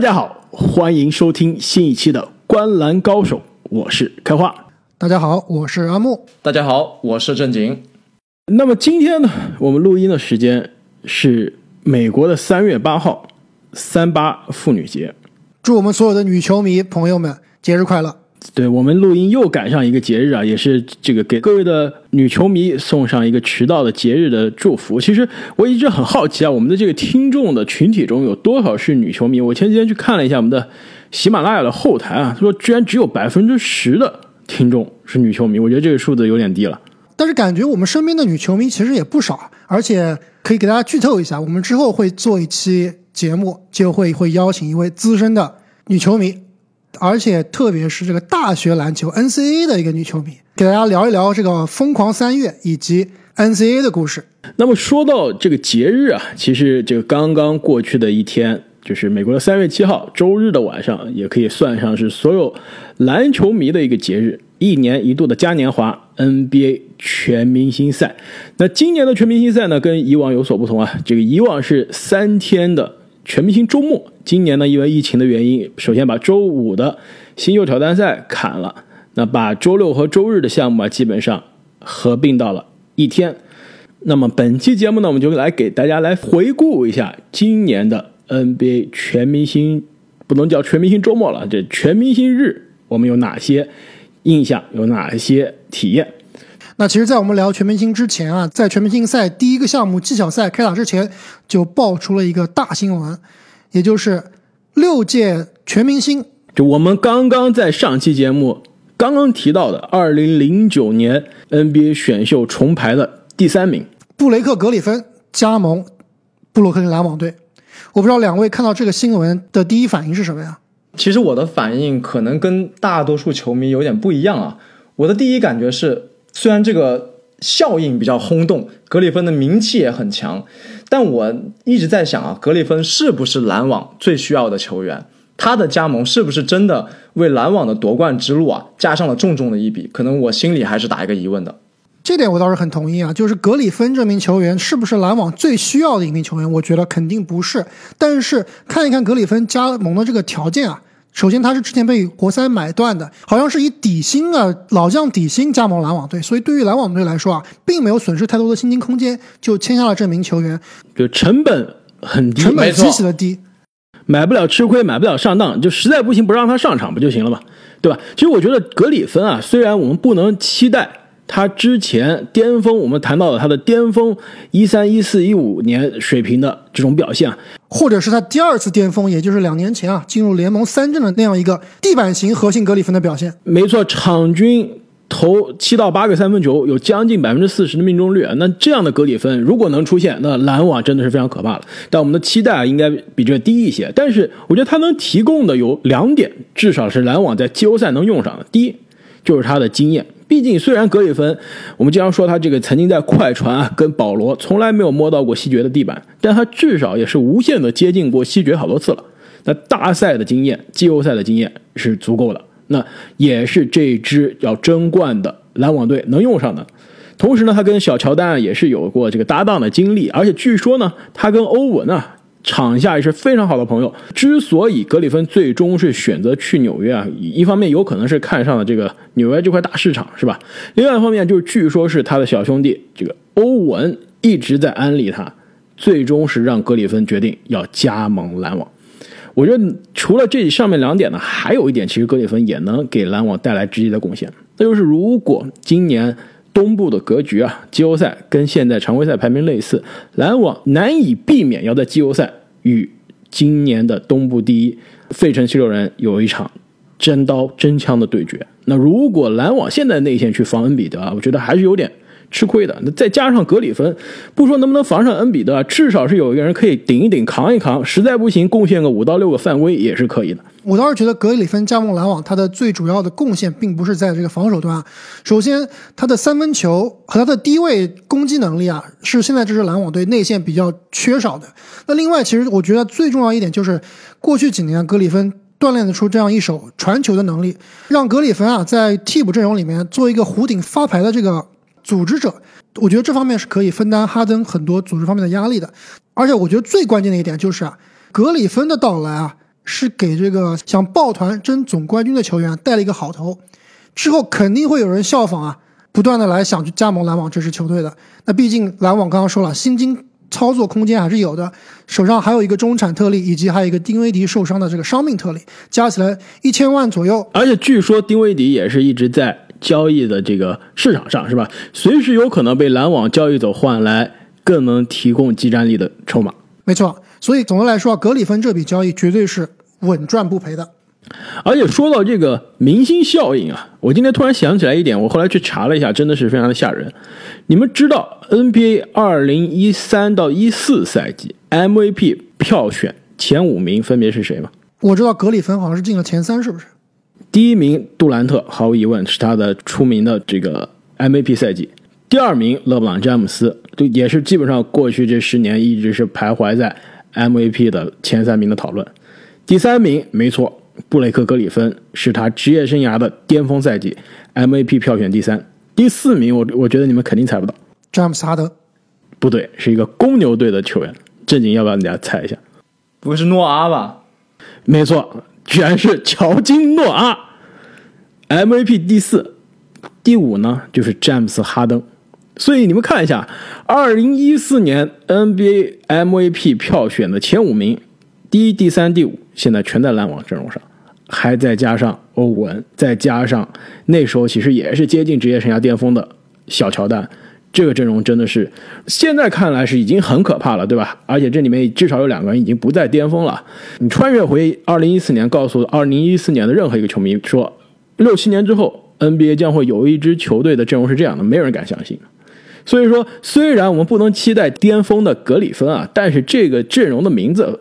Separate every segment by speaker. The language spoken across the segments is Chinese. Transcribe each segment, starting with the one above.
Speaker 1: 家好，欢迎收听新一期的《观篮高手》，我是开花。
Speaker 2: 大家好，我是阿木。
Speaker 3: 大家好，我是正经。
Speaker 1: 那么今天呢，我们录音的时间是美国的三月八号，三八妇女节。
Speaker 2: 祝我们所有的女球迷朋友们节日快乐！
Speaker 1: 对我们录音又赶上一个节日啊，也是这个给各位的女球迷送上一个迟到的节日的祝福。其实我一直很好奇啊，我们的这个听众的群体中有多少是女球迷？我前几天去看了一下我们的喜马拉雅的后台啊，说居然只有百分之十的听众是女球迷，我觉得这个数字有点低了。
Speaker 2: 但是感觉我们身边的女球迷其实也不少，而且可以给大家剧透一下，我们之后会做一期节目，就会会邀请一位资深的女球迷。而且特别是这个大学篮球 NCAA 的一个女球迷，给大家聊一聊这个疯狂三月以及 NCAA 的故事。
Speaker 1: 那么说到这个节日啊，其实这个刚刚过去的一天，就是美国的三月七号周日的晚上，也可以算上是所有篮球迷的一个节日，一年一度的嘉年华 NBA 全明星赛。那今年的全明星赛呢，跟以往有所不同啊，这个以往是三天的。全明星周末，今年呢，因为疫情的原因，首先把周五的新秀挑战赛砍了，那把周六和周日的项目啊，基本上合并到了一天。那么本期节目呢，我们就来给大家来回顾一下今年的 NBA 全明星，不能叫全明星周末了，这全明星日，我们有哪些印象，有哪些体验？
Speaker 2: 那其实，在我们聊全明星之前啊，在全明星赛第一个项目技巧赛开打之前，就爆出了一个大新闻，也就是六届全明星，
Speaker 1: 就我们刚刚在上期节目刚刚提到的二零零九年 NBA 选秀重排的第三名
Speaker 2: 布雷克·格里芬加盟布鲁克林篮网队。我不知道两位看到这个新闻的第一反应是什么呀？
Speaker 3: 其实我的反应可能跟大多数球迷有点不一样啊。我的第一感觉是。虽然这个效应比较轰动，格里芬的名气也很强，但我一直在想啊，格里芬是不是篮网最需要的球员？他的加盟是不是真的为篮网的夺冠之路啊加上了重重的一笔？可能我心里还是打一个疑问的。
Speaker 2: 这点我倒是很同意啊，就是格里芬这名球员是不是篮网最需要的一名球员？我觉得肯定不是。但是看一看格里芬加盟的这个条件啊。首先，他是之前被活塞买断的，好像是以底薪啊老将底薪加盟篮网队，所以对于篮网队来说啊，并没有损失太多的薪金空间，就签下了这名球员。
Speaker 1: 就成本很低，
Speaker 2: 成本极其的低，
Speaker 1: 买不了吃亏，买不了上当，就实在不行不让他上场不就行了嘛，对吧？其实我觉得格里芬啊，虽然我们不能期待。他之前巅峰，我们谈到了他的巅峰一三一四一五年水平的这种表现，
Speaker 2: 或者是他第二次巅峰，也就是两年前啊进入联盟三阵的那样一个地板型核心格里芬的表现。
Speaker 1: 没错，场均投七到八个三分球，有将近百分之四十的命中率啊。那这样的格里芬如果能出现，那篮网真的是非常可怕了。但我们的期待啊应该比这低一些。但是我觉得他能提供的有两点，至少是篮网在季后赛能用上的。第一就是他的经验。毕竟，虽然格里芬，我们经常说他这个曾经在快船啊跟保罗从来没有摸到过西决的地板，但他至少也是无限的接近过西决好多次了。那大赛的经验、季后赛的经验是足够的，那也是这支要争冠的篮网队能用上的。同时呢，他跟小乔丹也是有过这个搭档的经历，而且据说呢，他跟欧文啊。场下也是非常好的朋友。之所以格里芬最终是选择去纽约啊，一方面有可能是看上了这个纽约这块大市场，是吧？另外一方面就是，据说是他的小兄弟这个欧文一直在安利他，最终是让格里芬决定要加盟篮网。我觉得除了这上面两点呢，还有一点，其实格里芬也能给篮网带来直接的贡献，那就是如果今年。东部的格局啊，季后赛跟现在常规赛排名类似，篮网难以避免要在季后赛与今年的东部第一费城七六人有一场真刀真枪的对决。那如果篮网现在内线去防恩比德啊，我觉得还是有点。吃亏的，那再加上格里芬，不说能不能防上恩比德，至少是有一个人可以顶一顶、扛一扛，实在不行贡献个五到六个犯规也是可以的。
Speaker 2: 我倒是觉得格里芬加盟篮网，他的最主要的贡献并不是在这个防守端。首先，他的三分球和他的低位攻击能力啊，是现在这支篮网队内线比较缺少的。那另外，其实我觉得最重要一点就是，过去几年格里芬锻炼得出这样一手传球的能力，让格里芬啊在替补阵容里面做一个弧顶发牌的这个。组织者，我觉得这方面是可以分担哈登很多组织方面的压力的。而且我觉得最关键的一点就是啊，格里芬的到来啊，是给这个想抱团争总冠军的球员带了一个好头，之后肯定会有人效仿啊，不断的来想去加盟篮网这支球队的。那毕竟篮网刚刚说了，薪金操作空间还是有的，手上还有一个中产特例，以及还有一个丁威迪受伤的这个伤病特例，加起来一千万左右。
Speaker 1: 而且据说丁威迪也是一直在交易的这个市场上，是吧？随时有可能被篮网交易走，换来更能提供技战力的筹码。
Speaker 2: 没错，所以总的来说，格里芬这笔交易绝对是稳赚不赔的。
Speaker 1: 而且说到这个明星效应啊，我今天突然想起来一点，我后来去查了一下，真的是非常的吓人。你们知道 NBA 二零一三到一四赛季 MVP 票选前五名分别是谁吗？
Speaker 2: 我知道格里芬好像是进了前三，是不是？
Speaker 1: 第一名杜兰特，毫无疑问是他的出名的这个 MVP 赛季。第二名勒布朗詹姆斯，就也是基本上过去这十年一直是徘徊在 MVP 的前三名的讨论。第三名，没错，布雷克格里芬是他职业生涯的巅峰赛季，MVP 票选第三。第四名，我我觉得你们肯定猜不到，
Speaker 2: 詹姆斯哈登，
Speaker 1: 不对，是一个公牛队的球员。正经要不要你家猜一下？
Speaker 3: 不会是诺阿吧？
Speaker 1: 没错，居然是乔金诺阿，MVP 第四，第五呢就是詹姆斯哈登。所以你们看一下，二零一四年 NBA MVP 票选的前五名，第一、第三、第五，现在全在篮网阵容上，还再加上欧文，再加上那时候其实也是接近职业生涯巅峰的小乔丹，这个阵容真的是现在看来是已经很可怕了，对吧？而且这里面至少有两个人已经不在巅峰了。你穿越回二零一四年，告诉二零一四年的任何一个球迷说，六七年之后 NBA 将会有一支球队的阵容是这样的，没有人敢相信。所以说，虽然我们不能期待巅峰的格里芬啊，但是这个阵容的名字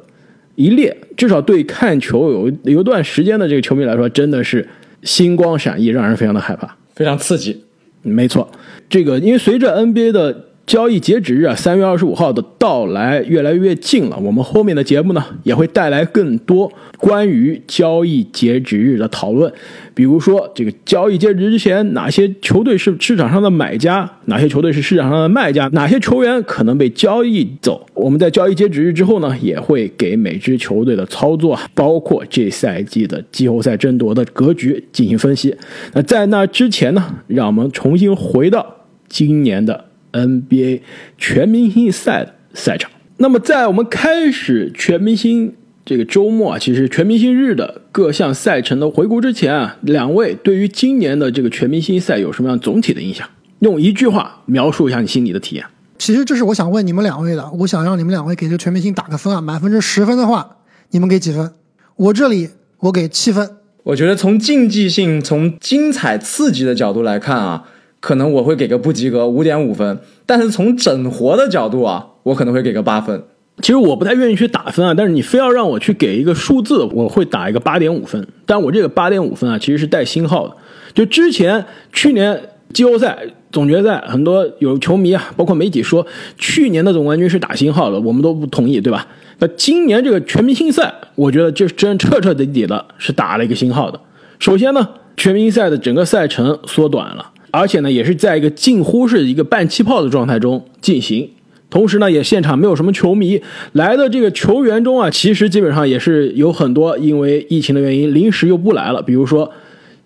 Speaker 1: 一列，至少对看球有有一段时间的这个球迷来说，真的是星光闪熠，让人非常的害怕。
Speaker 3: 非常刺激。
Speaker 1: 没错，这个因为随着 NBA 的交易截止日啊，三月二十五号的到来越来越近了，我们后面的节目呢也会带来更多关于交易截止日的讨论，比如说这个交易截止之前，哪些球队是市场上的买家，哪些球队是市场上的卖家，哪些球员可能被交易走。我们在交易截止日之后呢，也会给每支球队的操作，包括这赛季的季后赛争夺的格局进行分析。那在那之前呢，让我们重新回到今年的。NBA 全明星赛的赛场。那么，在我们开始全明星这个周末啊，其实全明星日的各项赛程的回顾之前啊，两位对于今年的这个全明星赛有什么样总体的印象？用一句话描述一下你心里的体验。
Speaker 2: 其实这是我想问你们两位的，我想让你们两位给这全明星打个分啊，满分是十分的话，你们给几分？我这里我给七分。
Speaker 3: 我觉得从竞技性、从精彩刺激的角度来看啊。可能我会给个不及格，五点五分。但是从整活的角度啊，我可能会给个八分。
Speaker 1: 其实我不太愿意去打分啊，但是你非要让我去给一个数字，我会打一个八点五分。但我这个八点五分啊，其实是带星号的。就之前去年季后赛总决赛，很多有球迷啊，包括媒体说去年的总冠军是打星号的，我们都不同意，对吧？那今年这个全明星赛，我觉得这真彻彻底底的是打了一个星号的。首先呢，全明星赛的整个赛程缩短了。而且呢，也是在一个近乎是一个半气泡的状态中进行。同时呢，也现场没有什么球迷来的这个球员中啊，其实基本上也是有很多因为疫情的原因临时又不来了。比如说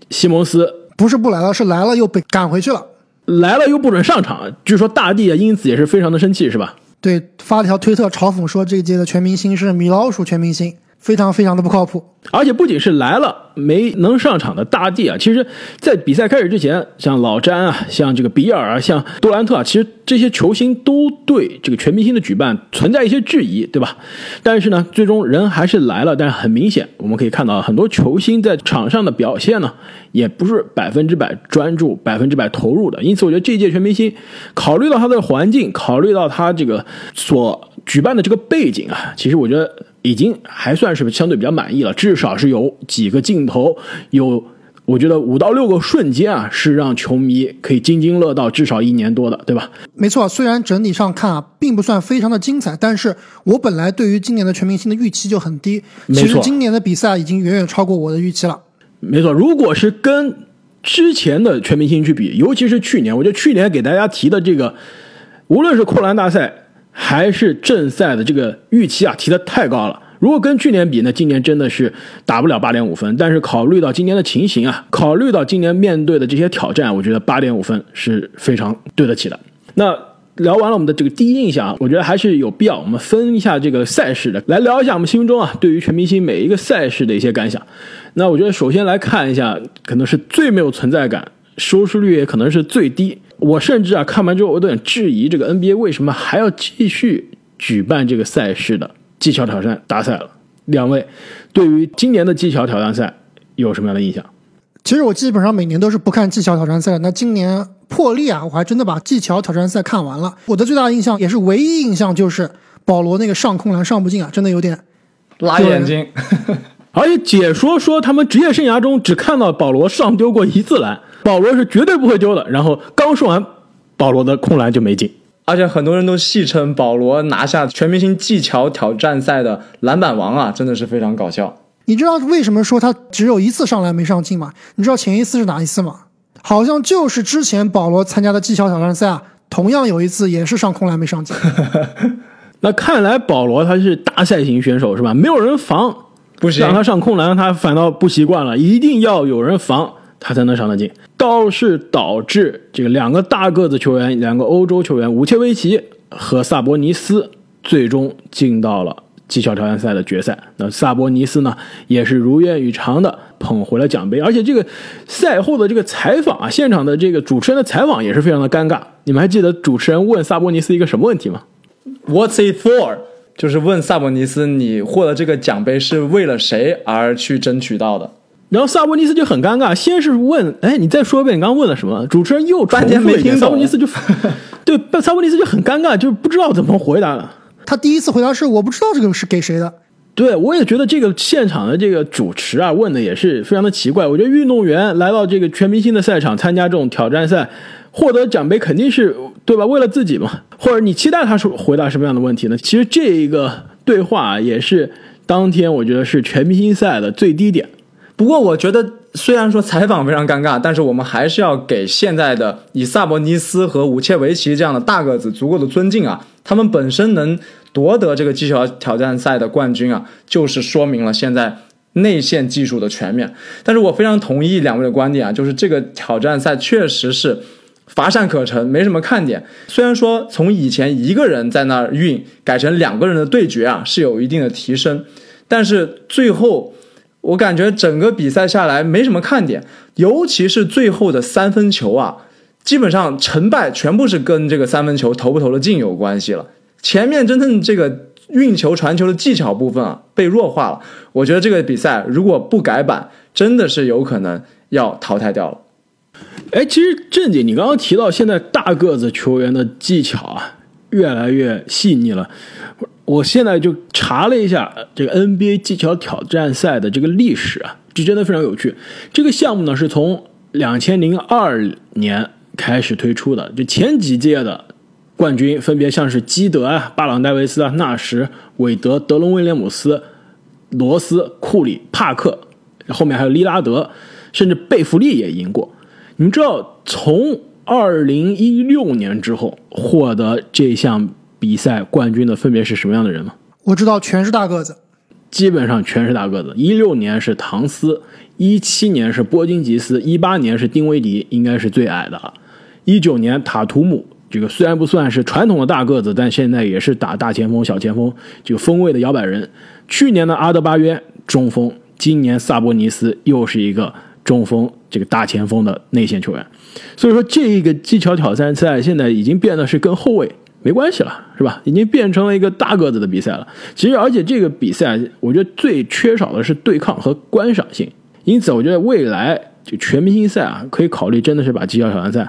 Speaker 1: 西蒙斯，
Speaker 2: 不是不来了，是来了又被赶回去了，
Speaker 1: 来了又不准上场。据说大帝啊，因此也是非常的生气，是吧？
Speaker 2: 对，发了条推特嘲讽说，这届的全明星是米老鼠全明星。非常非常的不靠谱，
Speaker 1: 而且不仅是来了没能上场的大帝啊，其实，在比赛开始之前，像老詹啊，像这个比尔啊，像杜兰特啊，其实这些球星都对这个全明星的举办存在一些质疑，对吧？但是呢，最终人还是来了。但是很明显，我们可以看到很多球星在场上的表现呢，也不是百分之百专注、百分之百投入的。因此，我觉得这届全明星，考虑到他的环境，考虑到他这个所举办的这个背景啊，其实我觉得。已经还算是相对比较满意了，至少是有几个镜头，有我觉得五到六个瞬间啊，是让球迷可以津津乐道至少一年多的，对吧？
Speaker 2: 没错，虽然整体上看啊，并不算非常的精彩，但是我本来对于今年的全明星的预期就很低。其实今年的比赛已经远远超过我的预期了。
Speaker 1: 没错，如果是跟之前的全明星去比，尤其是去年，我觉得去年给大家提的这个，无论是扣篮大赛。还是正赛的这个预期啊提的太高了。如果跟去年比呢，今年真的是打不了八点五分。但是考虑到今年的情形啊，考虑到今年面对的这些挑战，我觉得八点五分是非常对得起的。那聊完了我们的这个第一印象啊，我觉得还是有必要我们分一下这个赛事的，来聊一下我们心中啊对于全明星每一个赛事的一些感想。那我觉得首先来看一下，可能是最没有存在感，收视率也可能是最低。我甚至啊看完之后，我有点质疑这个 NBA 为什么还要继续举办这个赛事的技巧挑战大赛了。两位对于今年的技巧挑战赛有什么样的印象？
Speaker 2: 其实我基本上每年都是不看技巧挑战赛的。那今年破例啊，我还真的把技巧挑战赛看完了。我的最大的印象也是唯一印象就是保罗那个上空篮上不进啊，真的有点
Speaker 3: 拉眼睛。
Speaker 1: 而且解说说他们职业生涯中只看到保罗上丢过一次篮，保罗是绝对不会丢的。然后刚说完，保罗的空篮就没进。
Speaker 3: 而且很多人都戏称保罗拿下全明星技巧挑战赛的篮板王啊，真的是非常搞笑。
Speaker 2: 你知道为什么说他只有一次上篮没上进吗？你知道前一次是哪一次吗？好像就是之前保罗参加的技巧挑战赛啊，同样有一次也是上空篮没上进。
Speaker 1: 那看来保罗他是大赛型选手是吧？没有人防，
Speaker 3: 不行，
Speaker 1: 让他上空篮他反倒不习惯了，一定要有人防他才能上得进，倒是导致这个两个大个子球员，两个欧洲球员武切维奇和萨博尼斯最终进到了。技巧挑战赛的决赛，那萨博尼斯呢也是如愿以偿的捧回了奖杯，而且这个赛后的这个采访啊，现场的这个主持人的采访也是非常的尴尬。你们还记得主持人问萨博尼斯一个什么问题吗
Speaker 3: ？What's it for？就是问萨博尼斯，你获得这个奖杯是为了谁而去争取到的？
Speaker 1: 然后萨博尼斯就很尴尬，先是问，哎，你再说一遍，你刚刚问了什么？主持人又
Speaker 3: 半天没听懂，
Speaker 1: 萨博尼斯就 对，萨博尼斯就很尴尬，就不知道怎么回答了。
Speaker 2: 他第一次回答是我不知道这个是给谁的，
Speaker 1: 对我也觉得这个现场的这个主持啊问的也是非常的奇怪。我觉得运动员来到这个全明星的赛场参加这种挑战赛，获得奖杯肯定是对吧？为了自己嘛，或者你期待他说回答什么样的问题呢？其实这一个对话也是当天我觉得是全明星赛的最低点。
Speaker 3: 不过我觉得虽然说采访非常尴尬，但是我们还是要给现在的以萨博尼斯和武切维奇这样的大个子足够的尊敬啊。他们本身能夺得这个技巧挑战赛的冠军啊，就是说明了现在内线技术的全面。但是我非常同意两位的观点啊，就是这个挑战赛确实是乏善可陈，没什么看点。虽然说从以前一个人在那儿运改成两个人的对决啊，是有一定的提升，但是最后我感觉整个比赛下来没什么看点，尤其是最后的三分球啊。基本上成败全部是跟这个三分球投不投的进有关系了。前面真正这个运球传球的技巧部分啊被弱化了。我觉得这个比赛如果不改版，真的是有可能要淘汰掉了。
Speaker 1: 哎，其实郑姐，你刚刚提到现在大个子球员的技巧啊越来越细腻了。我现在就查了一下这个 NBA 技巧挑战赛的这个历史啊，这真的非常有趣。这个项目呢是从两千零二年。开始推出的，就前几届的冠军分别像是基德啊、巴朗戴维斯啊、纳什、韦德、德隆威廉姆斯、罗斯、库里、帕克，后面还有利拉德，甚至贝弗利也赢过。你们知道，从二零一六年之后获得这项比赛冠军的分别是什么样的人吗？
Speaker 2: 我知道，全是大个子，
Speaker 1: 基本上全是大个子。一六年是唐斯，一七年是波金吉斯，一八年是丁威迪，应该是最矮的。一九年塔图姆，这个虽然不算是传统的大个子，但现在也是打大前锋、小前锋这个锋位的摇摆人。去年的阿德巴约中锋，今年萨博尼斯又是一个中锋，这个大前锋的内线球员。所以说，这个技巧挑战赛现在已经变得是跟后卫没关系了，是吧？已经变成了一个大个子的比赛了。其实，而且这个比赛，我觉得最缺少的是对抗和观赏性。因此，我觉得未来就全明星赛啊，可以考虑真的是把技巧挑战赛。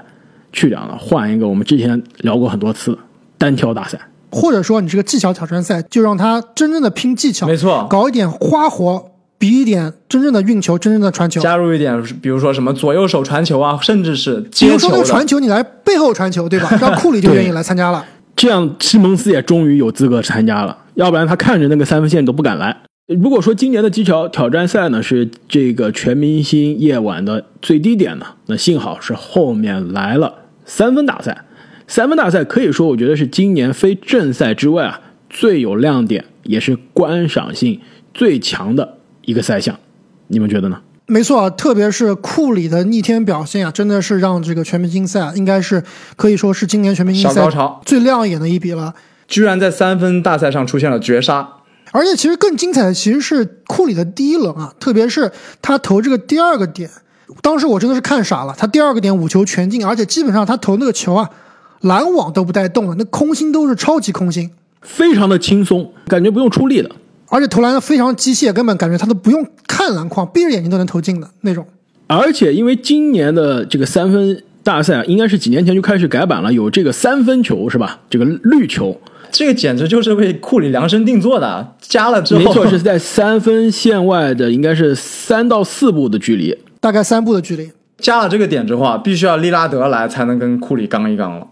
Speaker 1: 去掉了，换一个我们之前聊过很多次单挑大赛，
Speaker 2: 或者说你这个技巧挑战赛，就让他真正的拼技巧，
Speaker 3: 没错，
Speaker 2: 搞一点花活，比一点真正的运球，真正的传球，
Speaker 3: 加入一点，比如说什么左右手传球啊，甚至是接球
Speaker 2: 说那个传球，你来背后传球，对吧？让库里就愿意来参加了，
Speaker 1: 这样西蒙斯也终于有资格参加了，要不然他看着那个三分线都不敢来。如果说今年的技巧挑战赛呢是这个全明星夜晚的最低点呢，那幸好是后面来了。三分大赛，三分大赛可以说，我觉得是今年非正赛之外啊最有亮点也是观赏性最强的一个赛项。你们觉得呢？
Speaker 2: 没错啊，特别是库里的逆天表现啊，真的是让这个全明星赛应该是可以说是今年全明星赛
Speaker 3: 小高潮
Speaker 2: 最亮眼的一笔了。
Speaker 3: 居然在三分大赛上出现了绝杀，
Speaker 2: 而且其实更精彩的其实是库里的第一轮啊，特别是他投这个第二个点，当时我真的是看傻了，他第二个点五球全进，而且基本上他投那个球啊，篮网都不带动的，那空心都是超级空心，
Speaker 1: 非常的轻松，感觉不用出力的。
Speaker 2: 而且投篮非常机械，根本感觉他都不用看篮筐，闭着眼睛都能投进的那种。
Speaker 1: 而且因为今年的这个三分大赛，应该是几年前就开始改版了，有这个三分球是吧？这个绿球，
Speaker 3: 这个简直就是为库里量身定做的。加了之后，
Speaker 1: 没错，是在三分线外的，应该是三到四步的距离。
Speaker 2: 大概三步的距离，
Speaker 3: 加了这个点之后啊，必须要利拉德来才能跟库里刚一刚了。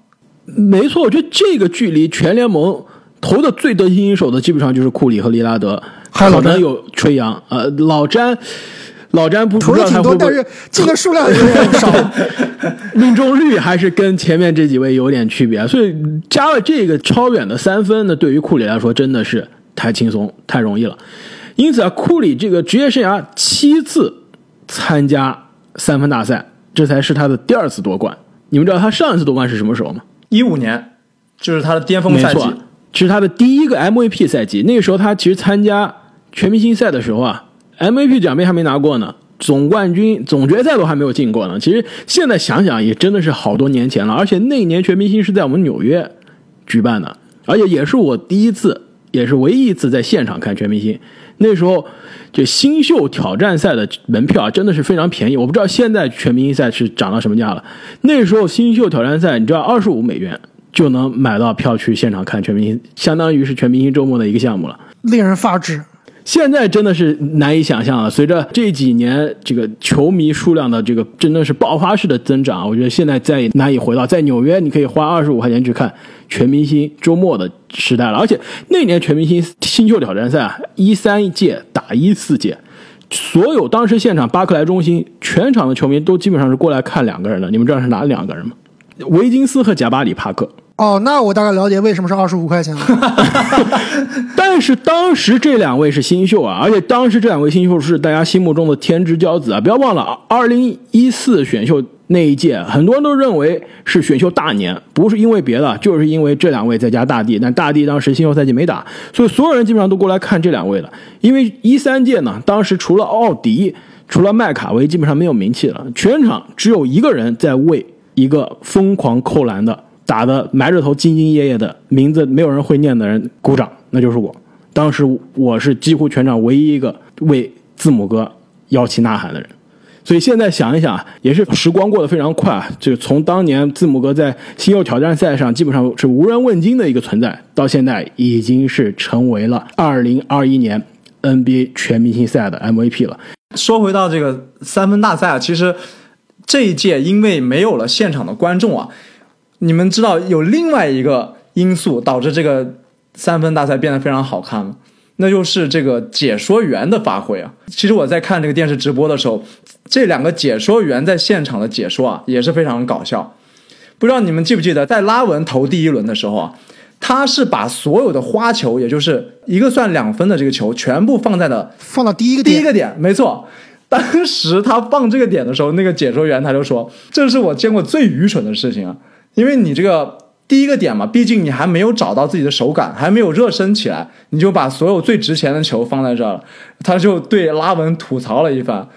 Speaker 1: 没错，我觉得这个距离全联盟投的最得心应手的，基本上就是库里和利拉德，
Speaker 2: 还有老詹
Speaker 1: 可能有吹杨，呃，老詹，老詹
Speaker 2: 投的挺多，但是进的数量有点少。
Speaker 1: 命中率还是跟前面这几位有点区别，所以加了这个超远的三分呢，对于库里来说真的是太轻松、太容易了。因此啊，库里这个职业生涯七次参加三分大赛，这才是他的第二次夺冠。你们知道他上一次夺冠是什么时候吗？
Speaker 3: 一五年就是他的巅峰赛季
Speaker 1: 没错，，这是他的第一个 MVP 赛季。那个时候他其实参加全明星赛的时候啊，MVP 奖杯还没拿过呢，总冠军、总决赛都还没有进过呢。其实现在想想也真的是好多年前了，而且那年全明星是在我们纽约举办的，而且也是我第一次，也是唯一一次在现场看全明星。那时候就新秀挑战赛的门票啊，真的是非常便宜。我不知道现在全明星赛是涨到什么价了。那时候新秀挑战赛，你知道二十五美元就能买到票去现场看全明星，相当于是全明星周末的一个项目了。
Speaker 2: 令人发指。
Speaker 1: 现在真的是难以想象啊。随着这几年这个球迷数量的这个真的是爆发式的增长，我觉得现在再也难以回到在纽约你可以花二十五块钱去看全明星周末的时代了。而且那年全明星新秀挑战赛啊，一三届打一四届，所有当时现场巴克莱中心全场的球迷都基本上是过来看两个人的。你们知道是哪两个人吗？维金斯和贾巴里帕克。
Speaker 2: 哦，那我大概了解为什么是二十五块钱了。
Speaker 1: 但是当时这两位是新秀啊，而且当时这两位新秀是大家心目中的天之骄子啊！不要忘了，二零一四选秀那一届，很多人都认为是选秀大年，不是因为别的，就是因为这两位再加大帝。但大帝当时新秀赛季没打，所以所有人基本上都过来看这两位了。因为一三届呢，当时除了奥迪，除了麦卡维，基本上没有名气了，全场只有一个人在为一个疯狂扣篮的。打的埋着头兢兢业业的名字没有人会念的人鼓掌，那就是我。当时我是几乎全场唯一一个为字母哥摇旗呐喊的人。所以现在想一想，也是时光过得非常快啊。就从当年字母哥在新秀挑战赛上基本上是无人问津的一个存在，到现在已经是成为了2021年 NBA 全明星赛的 MVP 了。
Speaker 3: 说回到这个三分大赛啊，其实这一届因为没有了现场的观众啊。你们知道有另外一个因素导致这个三分大赛变得非常好看吗？那就是这个解说员的发挥啊。其实我在看这个电视直播的时候，这两个解说员在现场的解说啊也是非常搞笑。不知道你们记不记得，在拉文投第一轮的时候啊，他是把所有的花球，也就是一个算两分的这个球，全部放在了
Speaker 2: 放到第一个点，
Speaker 3: 第一个点，没错。当时他放这个点的时候，那个解说员他就说：“这是我见过最愚蠢的事情啊！”因为你这个第一个点嘛，毕竟你还没有找到自己的手感，还没有热身起来，你就把所有最值钱的球放在这儿了。他就对拉文吐槽了一番。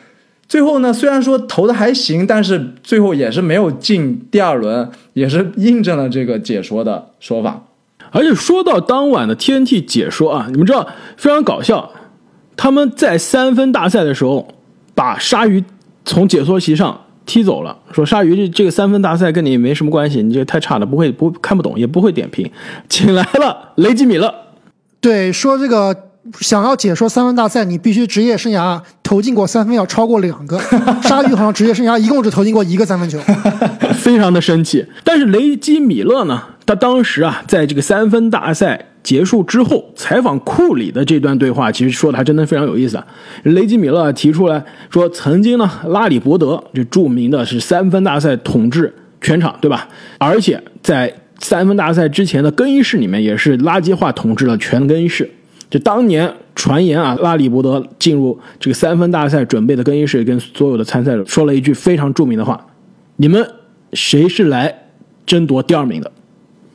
Speaker 3: 最后呢，虽然说投的还行，但是最后也是没有进第二轮，也是印证了这个解说的说法。
Speaker 1: 而且说到当晚的 TNT 解说啊，你们知道非常搞笑，他们在三分大赛的时候把鲨鱼从解说席上。踢走了，说鲨鱼这这个三分大赛跟你没什么关系，你这个太差了，不会不看不懂，也不会点评，请来了雷吉米勒。
Speaker 2: 对，说这个想要解说三分大赛，你必须职业生涯投进过三分要超过两个。鲨鱼好像职业生涯一共只投进过一个三分球，
Speaker 1: 非常的生气。但是雷吉米勒呢，他当时啊，在这个三分大赛结束之后采访库里的这段对话，其实说的还真的非常有意思啊。雷吉米勒提出来说，曾经呢，拉里伯德这著名的是三分大赛统治全场，对吧？而且在三分大赛之前的更衣室里面，也是垃圾话统治了全更衣室。就当年传言啊，拉里伯德进入这个三分大赛准备的更衣室，跟所有的参赛者说了一句非常著名的话：“你们谁是来争夺第二名的？”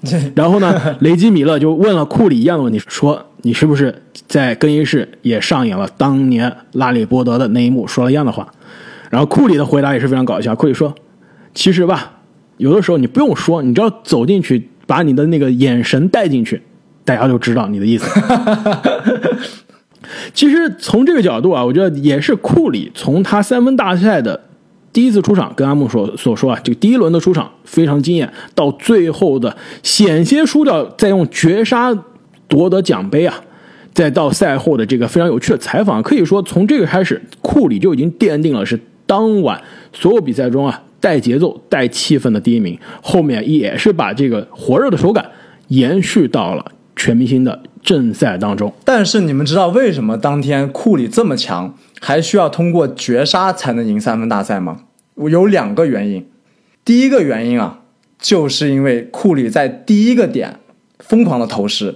Speaker 1: 然后呢，雷吉米勒就问了库里一样的问题，说：“你是不是在更衣室也上演了当年拉里波德的那一幕？”说了一样的话。然后库里的回答也是非常搞笑，库里说：“其实吧，有的时候你不用说，你只要走进去，把你的那个眼神带进去。”大家就知道你的意思。其实从这个角度啊，我觉得也是库里从他三分大赛的第一次出场，跟阿木所所说啊，这个第一轮的出场非常惊艳，到最后的险些输掉，再用绝杀夺得奖杯啊，再到赛后的这个非常有趣的采访，可以说从这个开始，库里就已经奠定了是当晚所有比赛中啊带节奏、带气氛的第一名，后面也是把这个火热的手感延续到了。全明星的正赛当中，
Speaker 3: 但是你们知道为什么当天库里这么强，还需要通过绝杀才能赢三分大赛吗？我有两个原因。第一个原因啊，就是因为库里在第一个点疯狂的投失，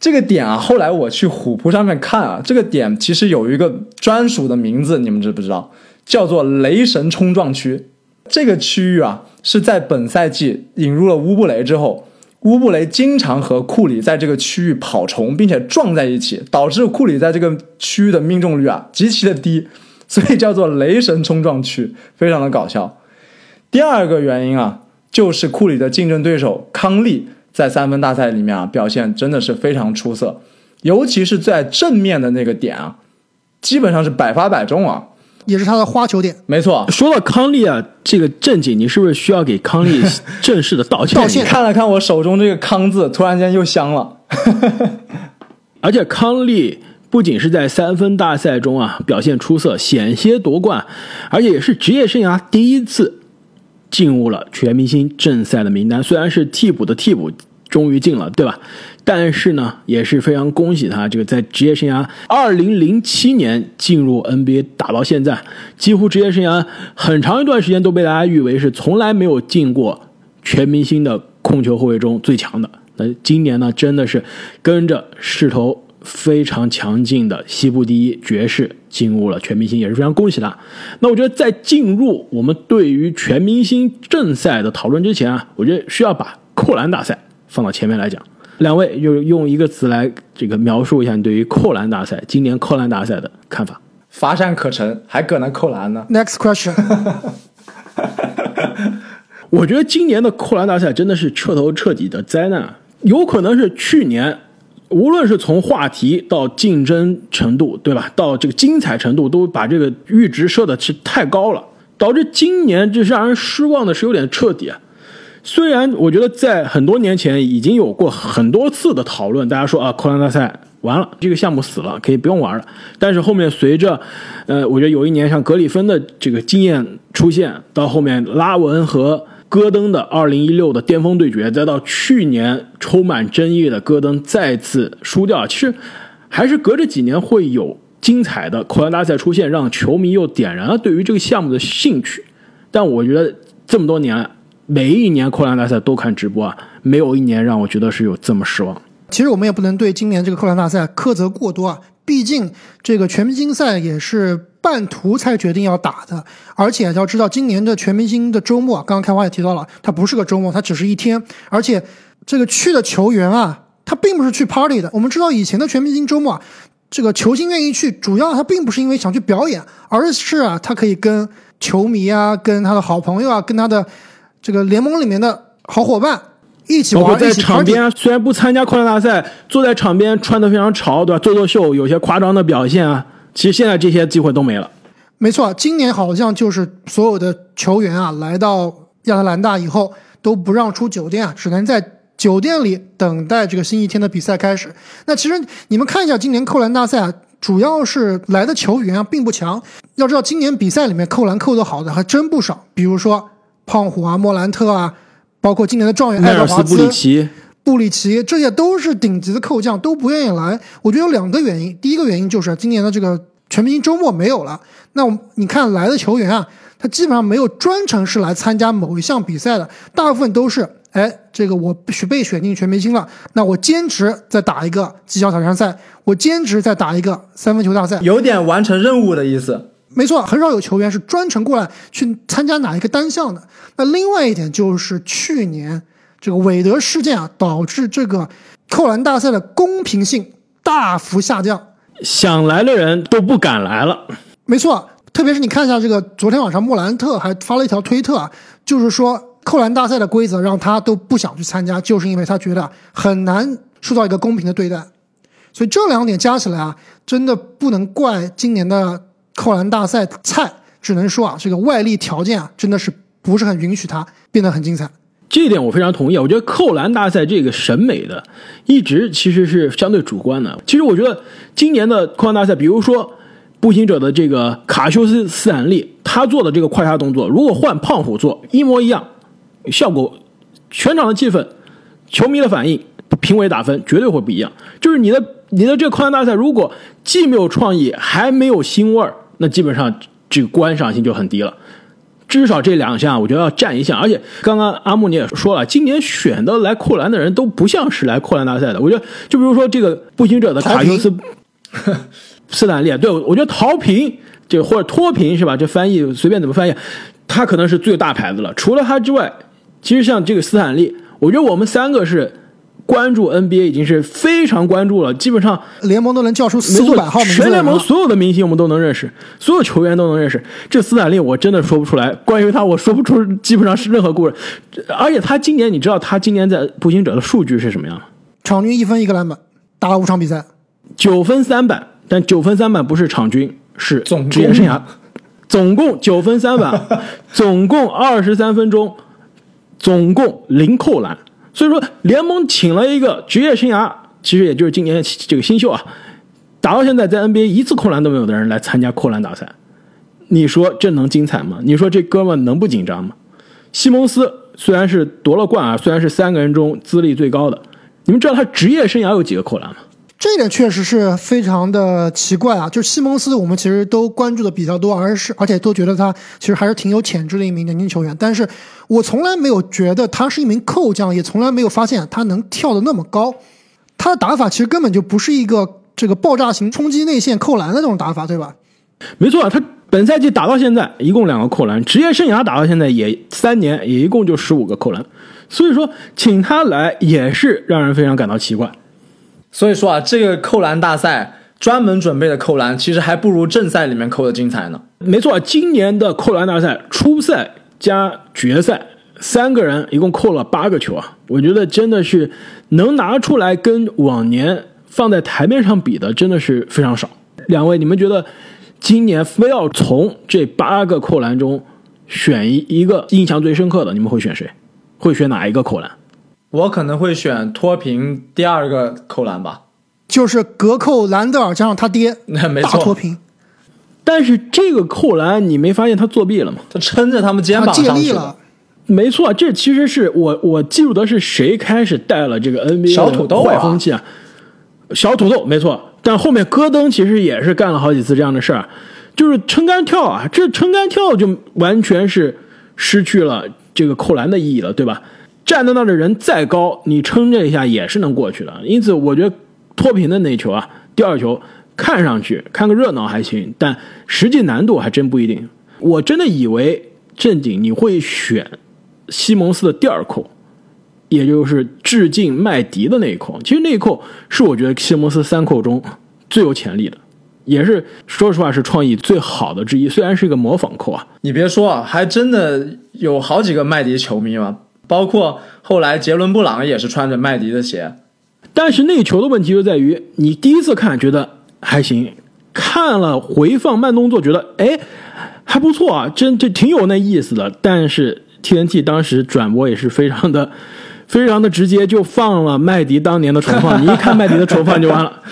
Speaker 3: 这个点啊，后来我去虎扑上面看啊，这个点其实有一个专属的名字，你们知不知道？叫做雷神冲撞区。这个区域啊，是在本赛季引入了乌布雷之后。乌布雷经常和库里在这个区域跑虫，并且撞在一起，导致库里在这个区域的命中率啊极其的低，所以叫做雷神冲撞区，非常的搞笑。第二个原因啊，就是库里的竞争对手康利在三分大赛里面啊表现真的是非常出色，尤其是在正面的那个点啊，基本上是百发百中啊。
Speaker 2: 也是他的花球点，
Speaker 3: 没错。
Speaker 1: 说到康利啊，这个正经，你是不是需要给康利 正式的道歉？
Speaker 2: 道歉。
Speaker 3: 看了看我手中这个“康”字，突然间又香了。
Speaker 1: 而且康利不仅是在三分大赛中啊表现出色，险些夺冠，而且也是职业生涯第一次进入了全明星正赛的名单，虽然是替补的替补。终于进了，对吧？但是呢，也是非常恭喜他，这个在职业生涯二零零七年进入 NBA 打到现在，几乎职业生涯很长一段时间都被大家誉为是从来没有进过全明星的控球后卫中最强的。那今年呢，真的是跟着势头非常强劲的西部第一爵士进入了全明星，也是非常恭喜他。那我觉得在进入我们对于全明星正赛的讨论之前啊，我觉得需要把扣篮大赛。放到前面来讲，两位就用一个词来这个描述一下你对于扣篮大赛今年扣篮大赛的看法。
Speaker 3: 乏善可陈，还搁那扣篮呢
Speaker 2: ？Next question。
Speaker 1: 我觉得今年的扣篮大赛真的是彻头彻底的灾难，有可能是去年，无论是从话题到竞争程度，对吧？到这个精彩程度，都把这个阈值设的是太高了，导致今年这是让人失望的是有点彻底啊。虽然我觉得在很多年前已经有过很多次的讨论，大家说啊，扣篮大赛完了，这个项目死了，可以不用玩了。但是后面随着，呃，我觉得有一年像格里芬的这个经验出现，到后面拉文和戈登的2016的巅峰对决，再到去年充满争议的戈登再次输掉，其实还是隔着几年会有精彩的扣篮大赛出现，让球迷又点燃了对于这个项目的兴趣。但我觉得这么多年。每一年扣篮大赛都看直播啊，没有一年让我觉得是有这么失望。
Speaker 2: 其实我们也不能对今年这个扣篮大赛苛责过多啊，毕竟这个全明星赛也是半途才决定要打的，而且要知道今年的全明星的周末，刚刚开花也提到了，它不是个周末，它只是一天，而且这个去的球员啊，他并不是去 party 的。我们知道以前的全明星周末啊，这个球星愿意去，主要他并不是因为想去表演，而是啊，他可以跟球迷啊，跟他的好朋友啊，跟他的。这个联盟里面的好伙伴一起玩，
Speaker 1: 在场边虽然不参加扣篮大赛，坐在场边穿的非常潮，对吧？做做秀，有些夸张的表现啊。其实现在这些机会都没了。
Speaker 2: 没错，今年好像就是所有的球员啊，来到亚特兰大以后都不让出酒店啊，只能在酒店里等待这个新一天的比赛开始。那其实你们看一下今年扣篮大赛啊，主要是来的球员啊并不强。要知道今年比赛里面扣篮扣得好的还真不少，比如说。胖虎啊，莫兰特啊，包括今年的状元爱德华兹、
Speaker 1: 布里奇、
Speaker 2: 布里奇，这些都是顶级的扣将，都不愿意来。我觉得有两个原因，第一个原因就是今年的这个全明星周末没有了。那你看来的球员啊，他基本上没有专程是来参加某一项比赛的，大部分都是哎，这个我许被选进全明星了，那我坚持再打一个技巧挑战赛，我坚持再打一个三分球大赛。
Speaker 3: 有点完成任务的意思。
Speaker 2: 没错，很少有球员是专程过来去参加哪一个单项的。那另外一点就是去年这个韦德事件啊，导致这个扣篮大赛的公平性大幅下降。
Speaker 1: 想来的人都不敢来了。
Speaker 2: 没错，特别是你看一下这个，昨天晚上莫兰特还发了一条推特啊，就是说扣篮大赛的规则让他都不想去参加，就是因为他觉得很难受到一个公平的对待。所以这两点加起来啊，真的不能怪今年的扣篮大赛菜，只能说啊，这个外力条件啊，真的是不是很允许他变得很精彩。
Speaker 1: 这一点我非常同意啊。我觉得扣篮大赛这个审美的，一直其实是相对主观的。其实我觉得今年的扣篮大赛，比如说步行者的这个卡修斯·斯坦利，他做的这个胯下动作，如果换胖虎做，一模一样，效果、全场的气氛、球迷的反应、评委打分绝对会不一样。就是你的你的这个扣篮大赛，如果既没有创意，还没有新味儿，那基本上这个观赏性就很低了。至少这两项，我觉得要占一项。而且刚刚阿木你也说了，今年选的来扣篮的人都不像是来扣篮大赛的。我觉得，就比如说这个步行者的卡修斯斯坦利，对我觉得陶平这或者脱贫是吧？这翻译随便怎么翻译，他可能是最大牌子了。除了他之外，其实像这个斯坦利，我觉得我们三个是。关注 NBA 已经是非常关注了，基本上
Speaker 2: 联盟都能叫出四五百号名字。
Speaker 1: 全联盟所有的明星我们都能认识，所有球员都能认识。这斯坦利我真的说不出来，关于他我说不出，基本上是任何故事。而且他今年，你知道他今年在步行者的数据是什么样吗？
Speaker 2: 场均一分一个篮板，打了五场比赛，
Speaker 1: 九分三板。但九分三板不是场均，是
Speaker 3: 总
Speaker 1: 职业生涯，总共九分三板，总共二十三分钟，总共零扣篮。所以说，联盟请了一个职业生涯，其实也就是今年这个新秀啊，打到现在在 NBA 一次扣篮都没有的人来参加扣篮大赛，你说这能精彩吗？你说这哥们能不紧张吗？西蒙斯虽然是夺了冠啊，虽然是三个人中资历最高的，你们知道他职业生涯有几个扣篮吗？
Speaker 2: 这点确实是非常的奇怪啊！就西蒙斯，我们其实都关注的比较多，而是而且都觉得他其实还是挺有潜质的一名年轻球员。但是我从来没有觉得他是一名扣将，也从来没有发现他能跳的那么高。他的打法其实根本就不是一个这个爆炸型冲击内线扣篮的这种打法，对吧？
Speaker 1: 没错，他本赛季打到现在一共两个扣篮，职业生涯打到现在也三年，也一共就十五个扣篮。所以说，请他来也是让人非常感到奇怪。
Speaker 3: 所以说啊，这个扣篮大赛专门准备的扣篮，其实还不如正赛里面扣的精彩呢。
Speaker 1: 没错，今年的扣篮大赛初赛加决赛三个人一共扣了八个球啊，我觉得真的是能拿出来跟往年放在台面上比的，真的是非常少。两位，你们觉得今年非要从这八个扣篮中选一一个印象最深刻的，你们会选谁？会选哪一个扣篮？
Speaker 3: 我可能会选脱贫第二个扣篮吧，
Speaker 2: 就是隔扣兰德尔加上他爹，
Speaker 3: 那没
Speaker 2: 错。
Speaker 1: 但是这个扣篮你没发现他作弊了吗？
Speaker 3: 他撑着他们肩膀上去
Speaker 2: 了。
Speaker 1: 没错，这其实是我我记住的是谁开始带了这个 NBA
Speaker 3: 小土豆
Speaker 1: 坏风气啊？小土豆没错，但后面戈登其实也是干了好几次这样的事儿，就是撑杆跳啊，这撑杆跳就完全是失去了这个扣篮的意义了，对吧？站在那儿的人再高，你撑这一下也是能过去的。因此，我觉得脱贫的那球啊，第二球看上去看个热闹还行，但实际难度还真不一定。我真的以为正经你会选西蒙斯的第二扣，也就是致敬麦迪的那一扣。其实那一扣是我觉得西蒙斯三扣中最有潜力的，也是说实话是创意最好的之一。虽然是一个模仿扣啊，
Speaker 3: 你别说啊，还真的有好几个麦迪球迷嘛。包括后来杰伦布朗也是穿着麦迪的鞋，
Speaker 1: 但是那球的问题就在于，你第一次看觉得还行，看了回放慢动作觉得哎还不错啊，真这挺有那意思的。但是 TNT 当时转播也是非常的非常的直接，就放了麦迪当年的重放，你一看麦迪的重放就完了。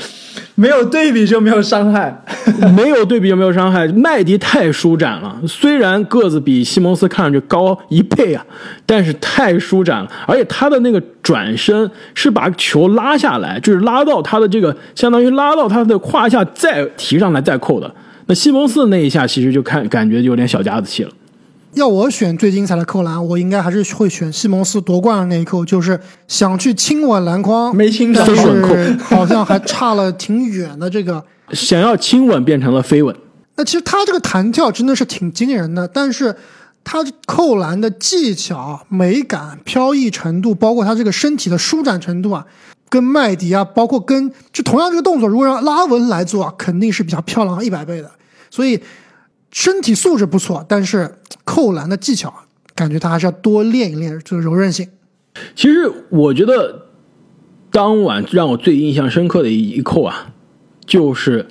Speaker 3: 没有对比就没有伤害，
Speaker 1: 没有对比就没有伤害。麦迪太舒展了，虽然个子比西蒙斯看上去高一倍啊，但是太舒展了，而且他的那个转身是把球拉下来，就是拉到他的这个，相当于拉到他的胯下再提上来再扣的。那西蒙斯那一下其实就看感觉有点小家子气了。
Speaker 2: 要我选最精彩的扣篮，我应该还是会选西蒙斯夺冠的那一扣，就是想去亲吻篮筐，
Speaker 3: 没亲
Speaker 2: 但
Speaker 3: 上
Speaker 2: 是 好像还差了挺远的这个。
Speaker 1: 想要亲吻变成了飞吻。
Speaker 2: 那其实他这个弹跳真的是挺惊人的，但是他扣篮的技巧、美感、飘逸程度，包括他这个身体的舒展程度啊，跟麦迪啊，包括跟就同样这个动作，如果让拉文来做啊，肯定是比较漂亮一百倍的。所以身体素质不错，但是扣篮的技巧，感觉他还是要多练一练这个柔韧性。
Speaker 1: 其实我觉得当晚让我最印象深刻的一一扣啊，就是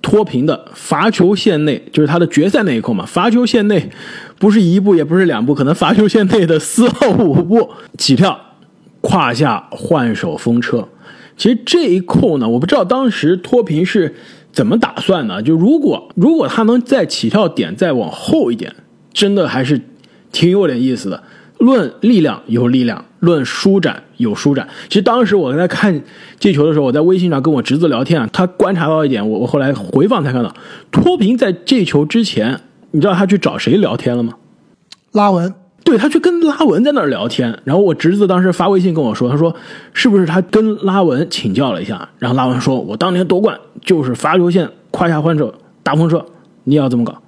Speaker 1: 脱贫的罚球线内，就是他的决赛那一扣嘛。罚球线内不是一步，也不是两步，可能罚球线内的四到五步起跳，胯下换手风车。其实这一扣呢，我不知道当时脱贫是怎么打算呢。就如果如果他能在起跳点再往后一点，真的还是挺有点意思的。论力量有力量，论舒展有舒展。其实当时我在看这球的时候，我在微信上跟我侄子聊天啊，他观察到一点，我我后来回放才看到，脱贫在这球之前，你知道他去找谁聊天了吗？
Speaker 2: 拉文
Speaker 1: 对他去跟拉文在那儿聊天，然后我侄子当时发微信跟我说，他说是不是他跟拉文请教了一下，然后拉文说，我当年夺冠就是罚球线胯下换手大风车，你要这么搞。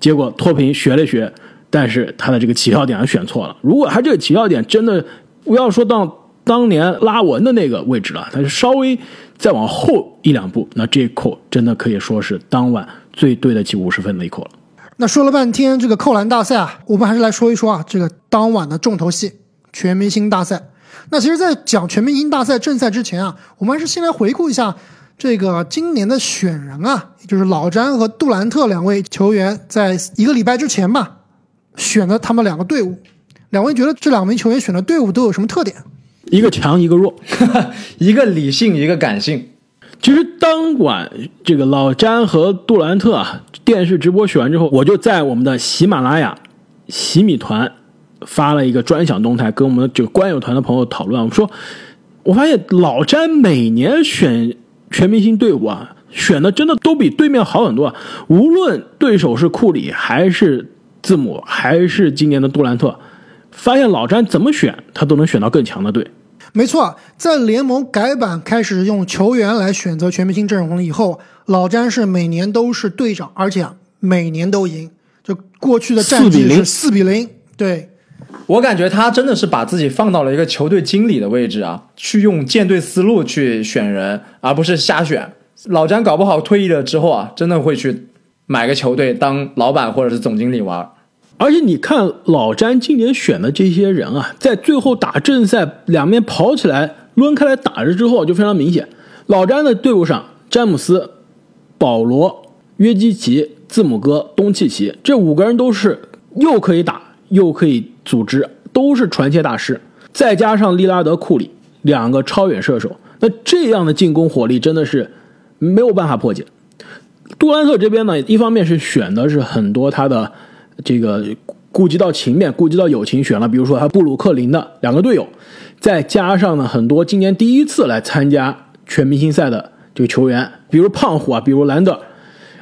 Speaker 1: 结果脱贫学了学，但是他的这个起跳点选错了。如果他这个起跳点真的不要说到当年拉文的那个位置了，他是稍微再往后一两步，那这一扣真的可以说是当晚最对得起五十分的一扣了。
Speaker 2: 那说了半天这个扣篮大赛啊，我们还是来说一说啊，这个当晚的重头戏——全明星大赛。那其实，在讲全明星大赛正赛之前啊，我们还是先来回顾一下这个今年的选人啊，也就是老詹和杜兰特两位球员，在一个礼拜之前吧，选的他们两个队伍。两位觉得这两名球员选的队伍都有什么特点？
Speaker 1: 一个强，一个弱。
Speaker 3: 一个理性，一个感性。
Speaker 1: 其实当晚这个老詹和杜兰特啊，电视直播选完之后，我就在我们的喜马拉雅喜米团发了一个专享动态，跟我们这个观友团的朋友讨论。我说，我发现老詹每年选全明星队伍啊，选的真的都比对面好很多啊。无论对手是库里还是字母，还是今年的杜兰特，发现老詹怎么选，他都能选到更强的队。
Speaker 2: 没错，在联盟改版开始用球员来选择全明星阵容了以后，老詹是每年都是队长，而且每年都赢。就过去的战绩是四比零，对。
Speaker 3: 我感觉他真的是把自己放到了一个球队经理的位置啊，去用舰队思路去选人，而不是瞎选。老詹搞不好退役了之后啊，真的会去买个球队当老板或者是总经理玩。
Speaker 1: 而且你看老詹今年选的这些人啊，在最后打正赛，两面跑起来抡开来打着之后，就非常明显。老詹的队伍上，詹姆斯、保罗、约基奇、字母哥、东契奇这五个人都是又可以打又可以组织，都是传切大师。再加上利拉德、库里两个超远射手，那这样的进攻火力真的是没有办法破解。杜兰特这边呢，一方面是选的是很多他的。这个顾及到情面，顾及到友情，选了比如说他布鲁克林的两个队友，再加上呢很多今年第一次来参加全明星赛的这个球员，比如胖虎啊，比如兰德尔，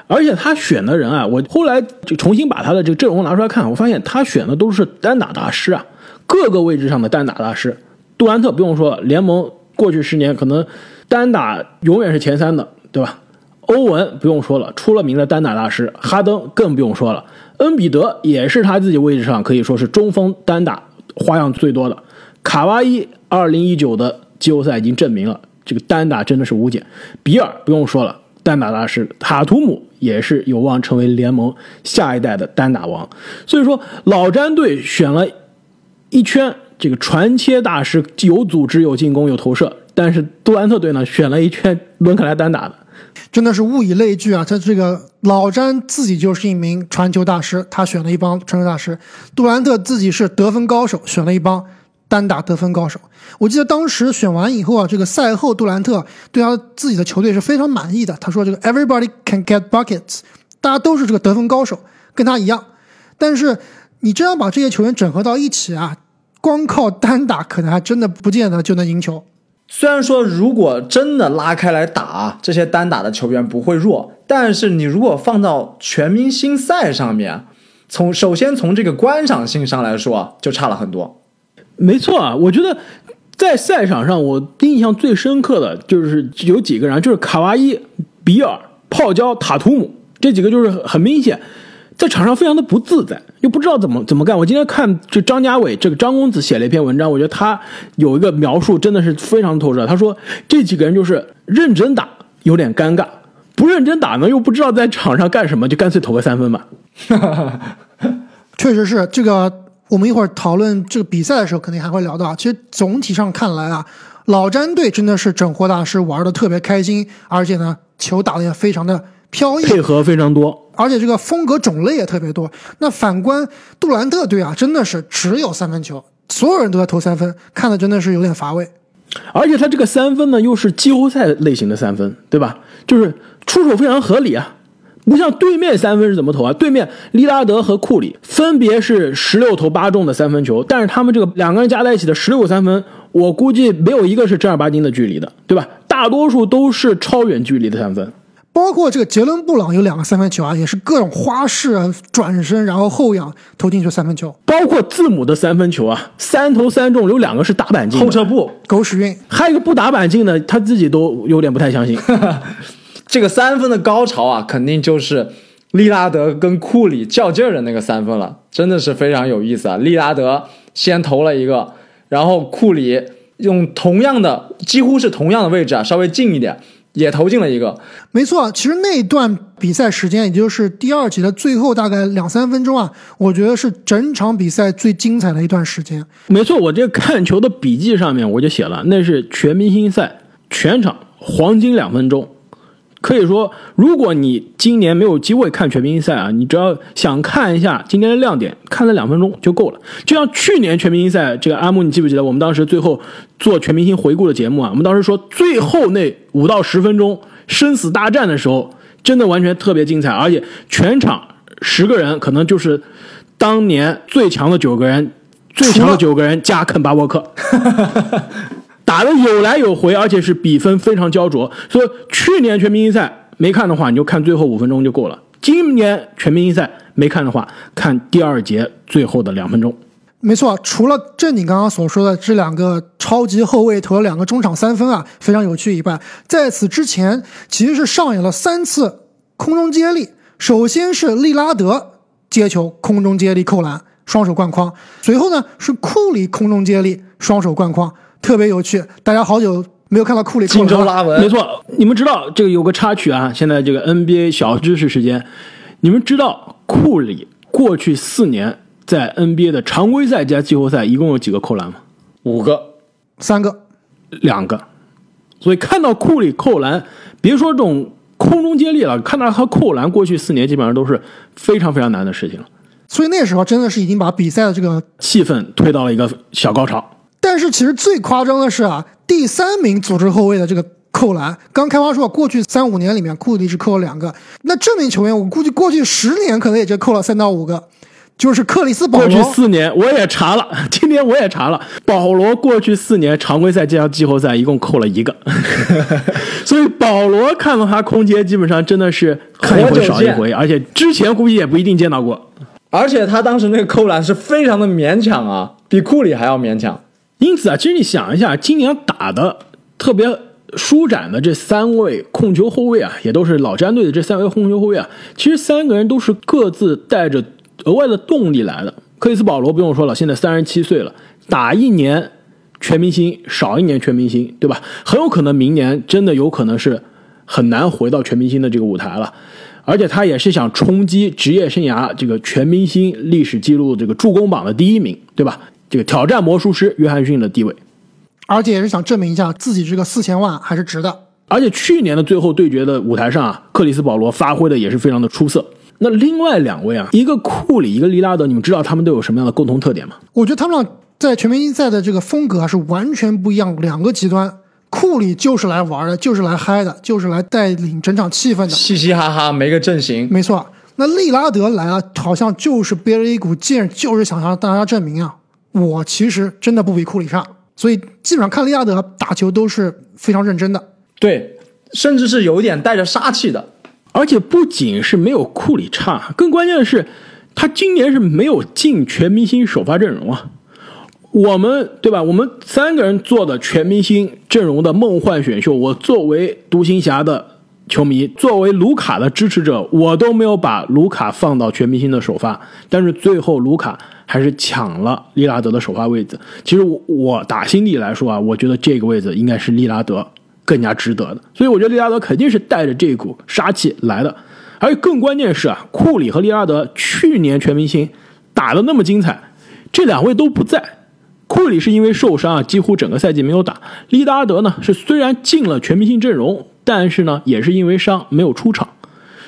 Speaker 1: 而且他选的人啊，我后来就重新把他的这个阵容拿出来看，我发现他选的都是单打大师啊，各个位置上的单打大师。杜兰特不用说了，联盟过去十年可能单打永远是前三的，对吧？欧文不用说了，出了名的单打大师，哈登更不用说了。恩比德也是他自己位置上可以说是中锋单打花样最多的。卡哇伊二零一九的季后赛已经证明了这个单打真的是无解。比尔不用说了，单打大师。塔图姆也是有望成为联盟下一代的单打王。所以说，老詹队选了一圈这个传切大师，有组织、有进攻、有投射。但是杜兰特队呢，选了一圈伦克莱单打的。
Speaker 2: 真的是物以类聚啊！他这个老詹自己就是一名传球大师，他选了一帮传球大师。杜兰特自己是得分高手，选了一帮单打得分高手。我记得当时选完以后啊，这个赛后杜兰特对他自己的球队是非常满意的。他说：“这个 Everybody can get buckets，大家都是这个得分高手，跟他一样。但是你真要把这些球员整合到一起啊，光靠单打可能还真的不见得就能赢球。”
Speaker 3: 虽然说，如果真的拉开来打，这些单打的球员不会弱，但是你如果放到全明星赛上面，从首先从这个观赏性上来说，就差了很多。
Speaker 1: 没错啊，我觉得在赛场上，我印象最深刻的就是有几个人，就是卡哇伊、比尔、泡椒、塔图姆这几个，就是很明显在场上非常的不自在，又不知道怎么怎么干。我今天看这张家伟这个张公子写了一篇文章，我觉得他有一个描述真的是非常透彻。他说这几个人就是认真打有点尴尬，不认真打呢又不知道在场上干什么，就干脆投个三分吧。
Speaker 2: 确实是这个。我们一会儿讨论这个比赛的时候，肯定还会聊到。其实总体上看来啊，老詹队真的是整活大师，玩的特别开心，而且呢，球打的也非常的飘逸，
Speaker 1: 配合非常多，
Speaker 2: 而且这个风格种类也特别多。那反观杜兰特队啊，真的是只有三分球，所有人都在投三分，看的真的是有点乏味。
Speaker 1: 而且他这个三分呢，又是季后赛类型的三分，对吧？就是出手非常合理啊。不像对面三分是怎么投啊？对面利拉德和库里分别是十六投八中的三分球，但是他们这个两个人加在一起的十六个三分，我估计没有一个是正儿八经的距离的，对吧？大多数都是超远距离的三分。
Speaker 2: 包括这个杰伦布朗有两个三分球啊，也是各种花式啊，转身然后后仰投进去三分球。
Speaker 1: 包括字母的三分球啊，三投三中，有两个是打板进，
Speaker 3: 后撤步，
Speaker 2: 狗屎运。
Speaker 1: 还有一个不打板进的，他自己都有点不太相信。
Speaker 3: 这个三分的高潮啊，肯定就是利拉德跟库里较劲儿的那个三分了，真的是非常有意思啊！利拉德先投了一个，然后库里用同样的，几乎是同样的位置啊，稍微近一点，也投进了一个。
Speaker 2: 没错，其实那段比赛时间，也就是第二节的最后大概两三分钟啊，我觉得是整场比赛最精彩的一段时间。
Speaker 1: 没错，我这个看球的笔记上面我就写了，那是全明星赛全场黄金两分钟。可以说，如果你今年没有机会看全明星赛啊，你只要想看一下今天的亮点，看了两分钟就够了。就像去年全明星赛，这个阿木，你记不记得我们当时最后做全明星回顾的节目啊？我们当时说最后那五到十分钟生死大战的时候，真的完全特别精彩，而且全场十个人可能就是当年最强的九个人，最强的九个人加肯巴沃克。打的有来有回，而且是比分非常焦灼。所以去年全明星赛没看的话，你就看最后五分钟就够了。今年全明星赛没看的话，看第二节最后的两分钟。
Speaker 2: 没错，除了正你刚刚所说的这两个超级后卫投了两个中场三分啊，非常有趣以外，在此之前其实是上演了三次空中接力。首先是利拉德接球空中接力扣篮，双手灌筐；随后呢是库里空中接力，双手灌筐。特别有趣，大家好久没有看到库里。
Speaker 3: 荆州拉文，
Speaker 1: 没错，你们知道这个有个插曲啊。现在这个 NBA 小知识时间，你们知道库里过去四年在 NBA 的常规赛加季后赛一共有几个扣篮吗？
Speaker 3: 五个，
Speaker 2: 三个，
Speaker 1: 两个。所以看到库里扣篮，别说这种空中接力了，看到他扣篮，过去四年基本上都是非常非常难的事情了。
Speaker 2: 所以那时候真的是已经把比赛的这个
Speaker 1: 气氛推到了一个小高潮。
Speaker 2: 但是其实最夸张的是啊，第三名组织后卫的这个扣篮，刚开发说过去三五年里面库里只扣了两个，那这名球员我估计过去十年可能也就扣了三到五个，就是克里斯保罗。
Speaker 1: 过去四年我也查了，今天我也查了，保罗过去四年常规赛加上季后赛一共扣了一个，所以保罗看到他空接基本上真的是看一回少一回，而且之前估计也不一定见到过，
Speaker 3: 而且他当时那个扣篮是非常的勉强啊，比库里还要勉强。
Speaker 1: 因此啊，其实你想一下，今年打的特别舒展的这三位控球后卫啊，也都是老詹队的这三位控球后卫啊，其实三个人都是各自带着额外的动力来的。克里斯保罗不用说了，现在三十七岁了，打一年全明星少一年全明星，对吧？很有可能明年真的有可能是很难回到全明星的这个舞台了。而且他也是想冲击职业生涯这个全明星历史记录这个助攻榜的第一名，对吧？这个挑战魔术师约翰逊的地位，
Speaker 2: 而且也是想证明一下自己这个四千万还是值的。
Speaker 1: 而且去年的最后对决的舞台上啊，克里斯保罗发挥的也是非常的出色。那另外两位啊，一个库里，一个利拉德，你们知道他们都有什么样的共同特点吗？
Speaker 2: 我觉得他们俩在全明星赛的这个风格是完全不一样，两个极端。库里就是来玩的，就是来嗨的，就是来带领整场气氛的，
Speaker 3: 嘻嘻哈哈，没个阵型。
Speaker 2: 没错，那利拉德来了，好像就是憋着一股劲，就是想向大家证明啊。我其实真的不比库里差，所以基本上看利亚德打球都是非常认真的，
Speaker 3: 对，甚至是有一点带着杀气的。
Speaker 1: 而且不仅是没有库里差，更关键的是，他今年是没有进全明星首发阵容啊。我们对吧？我们三个人做的全明星阵容的梦幻选秀，我作为独行侠的球迷，作为卢卡的支持者，我都没有把卢卡放到全明星的首发。但是最后卢卡还是抢了利拉德的首发位置。其实我我打心底来说啊，我觉得这个位置应该是利拉德更加值得的。所以我觉得利拉德肯定是带着这股杀气来的。而更关键是啊，库里和利拉德去年全明星打的那么精彩，这两位都不在。库里是因为受伤啊，几乎整个赛季没有打。利拉德呢是虽然进了全明星阵容，但是呢也是因为伤没有出场。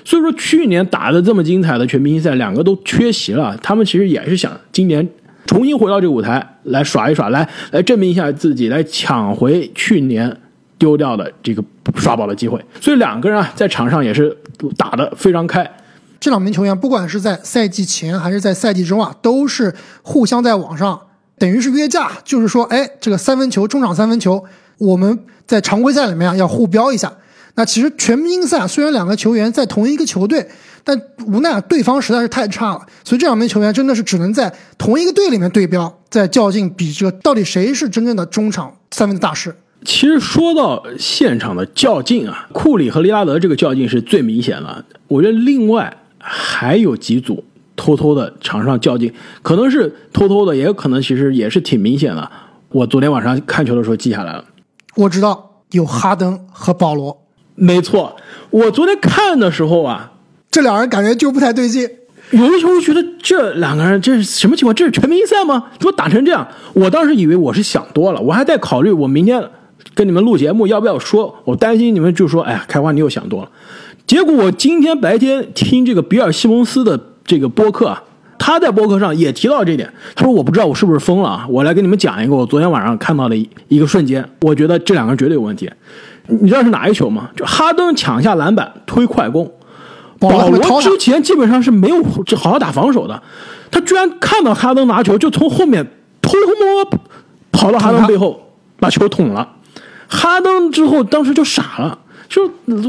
Speaker 1: 所以说去年打的这么精彩的全明星赛，两个都缺席了。他们其实也是想今年重新回到这个舞台来耍一耍，来来证明一下自己，来抢回去年丢掉的这个刷宝的机会。所以两个人啊在场上也是打得非常开。
Speaker 2: 这两名球员不管是在赛季前还是在赛季中啊，都是互相在网上。等于是约架，就是说，哎，这个三分球中场三分球，我们在常规赛里面啊要互标一下。那其实全明星赛虽然两个球员在同一个球队，但无奈对方实在是太差了，所以这两名球员真的是只能在同一个队里面对标，在较劲比这到底谁是真正的中场三分大师。
Speaker 1: 其实说到现场的较劲啊，库里和利拉德这个较劲是最明显的。我觉得另外还有几组。偷偷的场上较劲，可能是偷偷的，也有可能其实也是挺明显的。我昨天晚上看球的时候记下来了。
Speaker 2: 我知道有哈登和保罗，
Speaker 1: 没错。我昨天看的时候啊，
Speaker 2: 这两人感觉就不太对劲。
Speaker 1: 有的时候觉得这两个人这是什么情况？这是全明星赛吗？怎么打成这样？我当时以为我是想多了，我还在考虑我明天跟你们录节目要不要说。我担心你们就说，哎呀，开花你又想多了。结果我今天白天听这个比尔西蒙斯的。这个播客啊，他在播客上也提到这点。他说：“我不知道我是不是疯了啊，我来跟你们讲一个我昨天晚上看到的一个瞬间。我觉得这两个人绝对有问题。你知道是哪一球吗？就哈登抢下篮板推快攻，保罗之前基本上是没有好好打防守的，他居然看到哈登拿球就从后面偷偷摸摸跑到哈登背后把球捅了。哈登之后当时就傻了。”就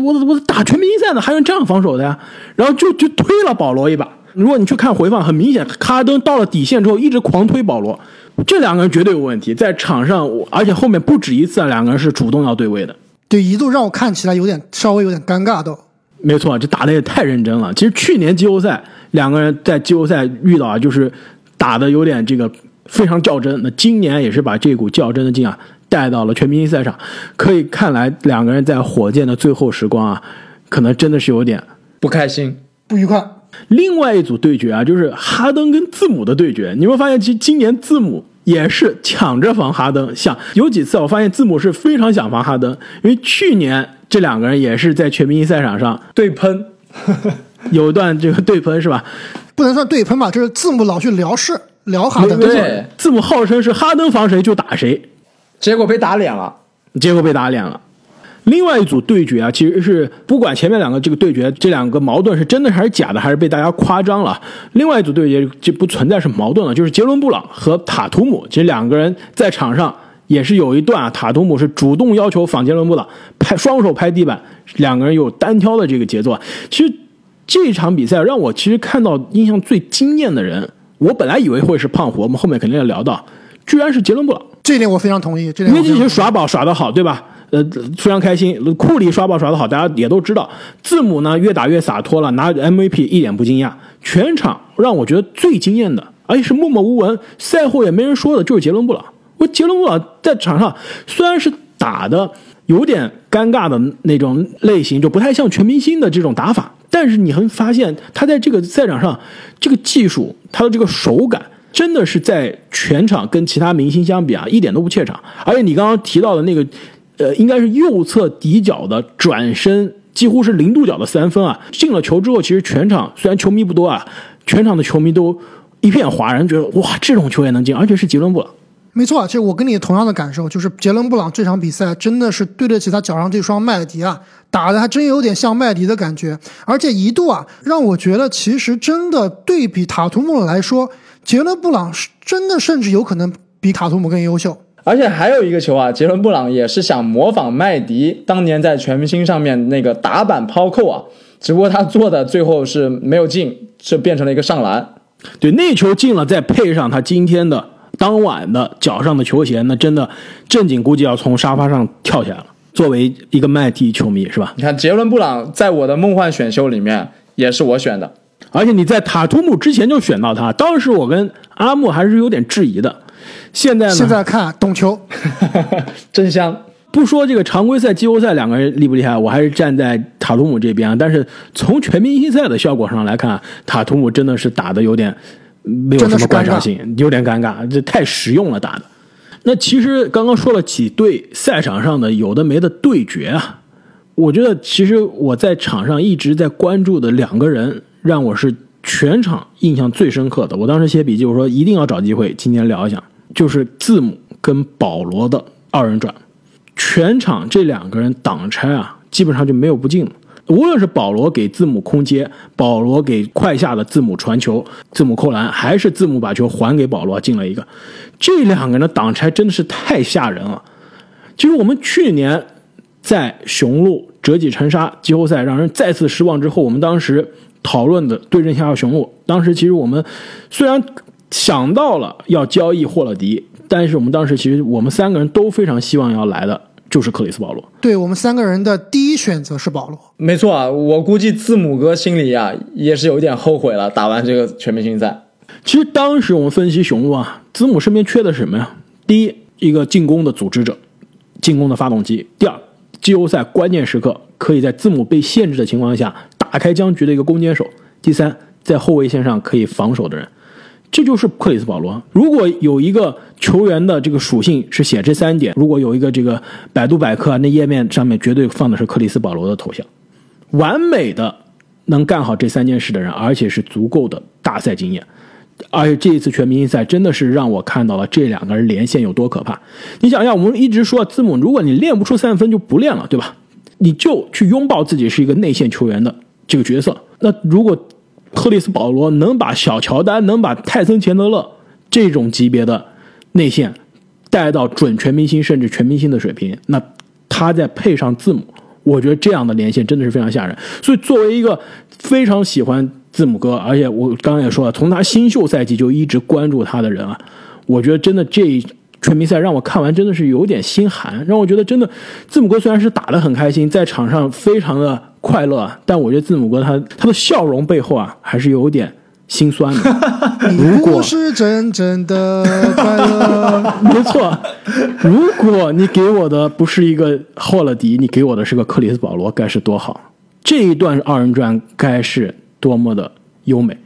Speaker 1: 我我打全明星赛呢，还用这样防守的呀？然后就就推了保罗一把。如果你去看回放，很明显，哈登到了底线之后一直狂推保罗，这两个人绝对有问题，在场上，而且后面不止一次啊，两个人是主动要对位的。
Speaker 2: 对，一度让我看起来有点稍微有点尴尬都。
Speaker 1: 没错，这打的也太认真了。其实去年季后赛两个人在季后赛遇到啊，就是打的有点这个非常较真。那今年也是把这股较真的劲啊。带到了全明星赛上，可以看来两个人在火箭的最后时光啊，可能真的是有点
Speaker 3: 不开心、
Speaker 2: 不愉快。
Speaker 1: 另外一组对决啊，就是哈登跟字母的对决。你会发现，其实今年字母也是抢着防哈登，想有几次我发现字母是非常想防哈登，因为去年这两个人也是在全明星赛场上
Speaker 3: 对喷，
Speaker 1: 有一段这个对喷是吧？
Speaker 2: 不能算对喷吧，就是字母老去聊事聊哈登，
Speaker 3: 对，
Speaker 1: 字母号称是哈登防谁就打谁。
Speaker 3: 结果被打脸了，
Speaker 1: 结果被打脸了。另外一组对决啊，其实是不管前面两个这个对决，这两个矛盾是真的还是假的，还是被大家夸张了。另外一组对决就不存在是矛盾了，就是杰伦布朗和塔图姆，其实两个人在场上也是有一段啊，塔图姆是主动要求仿杰伦布朗拍双手拍地板，两个人有单挑的这个节奏啊。其实这场比赛让我其实看到印象最惊艳的人，我本来以为会是胖虎，我们后面肯定要聊到，居然是杰伦布朗。
Speaker 2: 这点我非常同意，这点
Speaker 1: 因为这些耍宝耍得好，对吧？呃，非常开心。库里刷爆耍得好，大家也都知道。字母呢，越打越洒脱了，拿 MVP 一点不惊讶。全场让我觉得最惊艳的，而且是默默无闻，赛后也没人说的，就是杰伦布朗。我杰伦布朗在场上虽然是打的有点尴尬的那种类型，就不太像全明星的这种打法，但是你会发现他在这个赛场上这个技术，他的这个手感。真的是在全场跟其他明星相比啊，一点都不怯场。而且你刚刚提到的那个，呃，应该是右侧底角的转身，几乎是零度角的三分啊，进了球之后，其实全场虽然球迷不多啊，全场的球迷都一片哗然，觉得哇，这种球也能进，而且是杰伦布朗。
Speaker 2: 没错，其实我跟你同样的感受，就是杰伦布朗这场比赛真的是对得起他脚上这双麦迪啊，打的还真有点像麦迪的感觉，而且一度啊，让我觉得其实真的对比塔图姆来说。杰伦布朗是真的，甚至有可能比塔图姆更优秀。
Speaker 3: 而且还有一个球啊，杰伦布朗也是想模仿麦迪当年在全明星上面那个打板抛扣啊，只不过他做的最后是没有进，是变成了一个上篮。
Speaker 1: 对，那球进了，再配上他今天的当晚的脚上的球鞋，那真的正经估计要从沙发上跳起来了。作为一个麦迪球迷，是吧？
Speaker 3: 你看杰伦布朗在我的梦幻选秀里面也是我选的，
Speaker 1: 而且你在塔图姆之前就选到他，当时我跟阿木还是有点质疑的。现在呢？
Speaker 2: 现在看懂球，
Speaker 3: 真香。
Speaker 1: 不说这个常规赛、季后赛两个人厉不厉害，我还是站在塔图姆这边。但是从全明星赛的效果上来看，塔图姆真的是打的有点没有什么观赏性，有点尴尬，这太实用了打的。那其实刚刚说了几对赛场上的有的没的对决啊，我觉得其实我在场上一直在关注的两个人，让我是全场印象最深刻的。我当时写笔记，我说一定要找机会今天聊一下，就是字母跟保罗的二人转，全场这两个人挡拆啊，基本上就没有不进。无论是保罗给字母空接，保罗给快下的字母传球，字母扣篮，还是字母把球还给保罗进了一个，这两个人的挡拆真的是太吓人了。其实我们去年在雄鹿折戟沉沙季后赛让人再次失望之后，我们当时讨论的对阵下雄鹿，当时其实我们虽然想到了要交易霍勒迪，但是我们当时其实我们三个人都非常希望要来的。就是克里斯保罗，
Speaker 2: 对我们三个人的第一选择是保罗，
Speaker 3: 没错啊，我估计字母哥心里啊也是有点后悔了。打完这个全明星赛，
Speaker 1: 其实当时我们分析雄鹿啊，字母身边缺的是什么呀？第一，一个进攻的组织者，进攻的发动机；第二，季后赛关键时刻可以在字母被限制的情况下打开僵局的一个攻坚手；第三，在后卫线上可以防守的人。这就是克里斯保罗。如果有一个球员的这个属性是写这三点，如果有一个这个百度百科那页面上面绝对放的是克里斯保罗的头像，完美的能干好这三件事的人，而且是足够的大赛经验。而且这一次全明星赛真的是让我看到了这两个人连线有多可怕。你想想，我们一直说字母，如果你练不出三分就不练了，对吧？你就去拥抱自己是一个内线球员的这个角色。那如果克里斯保罗能把小乔丹、能把泰森钱德勒这种级别的内线带到准全明星甚至全明星的水平，那他再配上字母，我觉得这样的连线真的是非常吓人。所以，作为一个非常喜欢字母哥，而且我刚刚也说了，从他新秀赛季就一直关注他的人啊，我觉得真的这全明赛让我看完真的是有点心寒，让我觉得真的字母哥虽然是打得很开心，在场上非常的。快乐，但我觉得字母哥他他的笑容背后啊，还是有点心酸的。如果
Speaker 2: 是真正的快乐，
Speaker 1: 没错。如果你给我的不是一个霍勒迪，你给我的是个克里斯保罗，该是多好！这一段二人转该是多么的优美。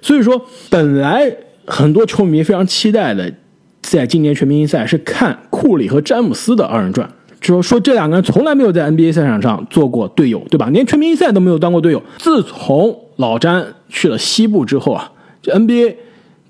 Speaker 1: 所以说，本来很多球迷非常期待的，在今年全明星赛是看库里和詹姆斯的二人转。就说这两个人从来没有在 NBA 赛场上做过队友，对吧？连全明星赛都没有当过队友。自从老詹去了西部之后啊，这 NBA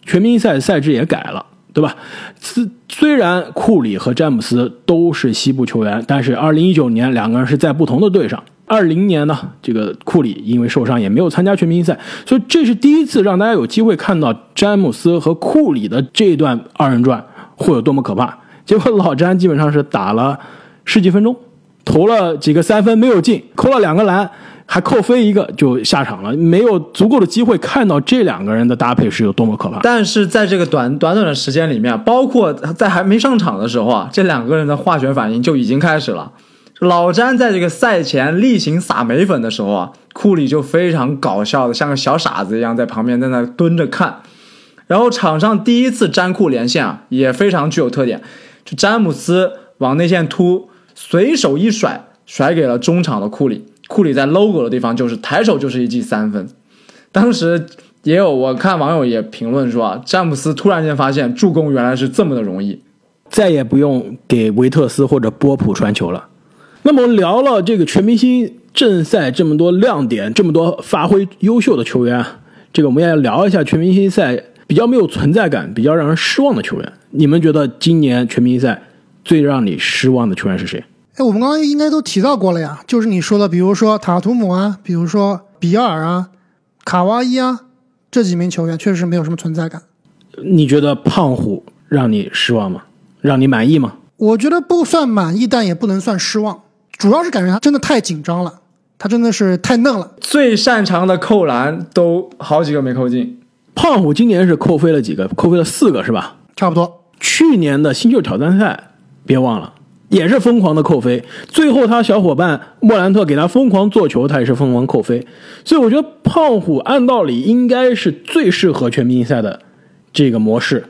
Speaker 1: 全明星赛赛制也改了，对吧？虽虽然库里和詹姆斯都是西部球员，但是2019年两个人是在不同的队上。20年呢，这个库里因为受伤也没有参加全明星赛，所以这是第一次让大家有机会看到詹姆斯和库里的这段二人转会有多么可怕。结果老詹基本上是打了。十几分钟，投了几个三分没有进，扣了两个篮，还扣飞一个就下场了，没有足够的机会看到这两个人的搭配是有多么可怕。
Speaker 3: 但是在这个短短短的时间里面，包括在还没上场的时候啊，这两个人的化学反应就已经开始了。老詹在这个赛前例行撒眉粉的时候啊，库里就非常搞笑的像个小傻子一样在旁边在那蹲着看。然后场上第一次詹库连线啊，也非常具有特点，就詹姆斯往内线突。随手一甩，甩给了中场的库里。库里在 logo 的地方就是抬手就是一记三分。当时也有我看网友也评论说啊，詹姆斯突然间发现助攻原来是这么的容易，
Speaker 1: 再也不用给维特斯或者波普传球了。那么聊了这个全明星正赛这么多亮点，这么多发挥优秀的球员，这个我们也聊一下全明星赛比较没有存在感、比较让人失望的球员。你们觉得今年全明星赛？最让你失望的球员是谁？
Speaker 2: 哎，我们刚刚应该都提到过了呀，就是你说的，比如说塔图姆啊，比如说比尔啊，卡哇伊啊，这几名球员确实没有什么存在感。
Speaker 1: 你觉得胖虎让你失望吗？让你满意吗？
Speaker 2: 我觉得不算满意，但也不能算失望，主要是感觉他真的太紧张了，他真的是太嫩了。
Speaker 3: 最擅长的扣篮都好几个没扣进。
Speaker 1: 胖虎今年是扣飞了几个？扣飞了四个是吧？
Speaker 2: 差不多。
Speaker 1: 去年的新秀挑战赛，别忘了也是疯狂的扣飞。最后他小伙伴莫兰特给他疯狂做球，他也是疯狂扣飞。所以我觉得胖虎按道理应该是最适合全明星赛的这个模式，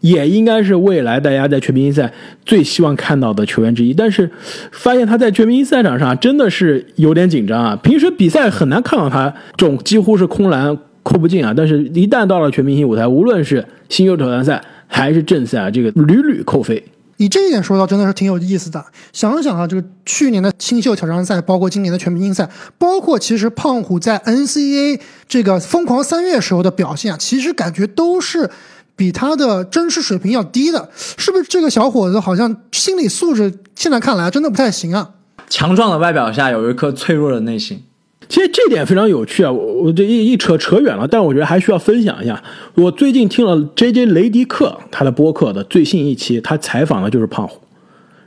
Speaker 1: 也应该是未来大家在全明星赛最希望看到的球员之一。但是发现他在全明星赛场上真的是有点紧张啊！平时比赛很难看到他这种几乎是空篮扣不进啊，但是一旦到了全明星舞台，无论是新秀挑战赛还是正赛啊，这个屡屡扣飞。
Speaker 2: 以这一点说到，真的是挺有意思的。想想啊，这个去年的新秀挑战赛，包括今年的全明星赛，包括其实胖虎在 NCA 这个疯狂三月时候的表现啊，其实感觉都是比他的真实水平要低的。是不是这个小伙子好像心理素质现在看来真的不太行啊？
Speaker 3: 强壮的外表下有一颗脆弱的内心。
Speaker 1: 其实这点非常有趣啊！我我这一一扯扯远了，但我觉得还需要分享一下。我最近听了 J J 雷迪克他的播客的最新一期，他采访的就是胖虎。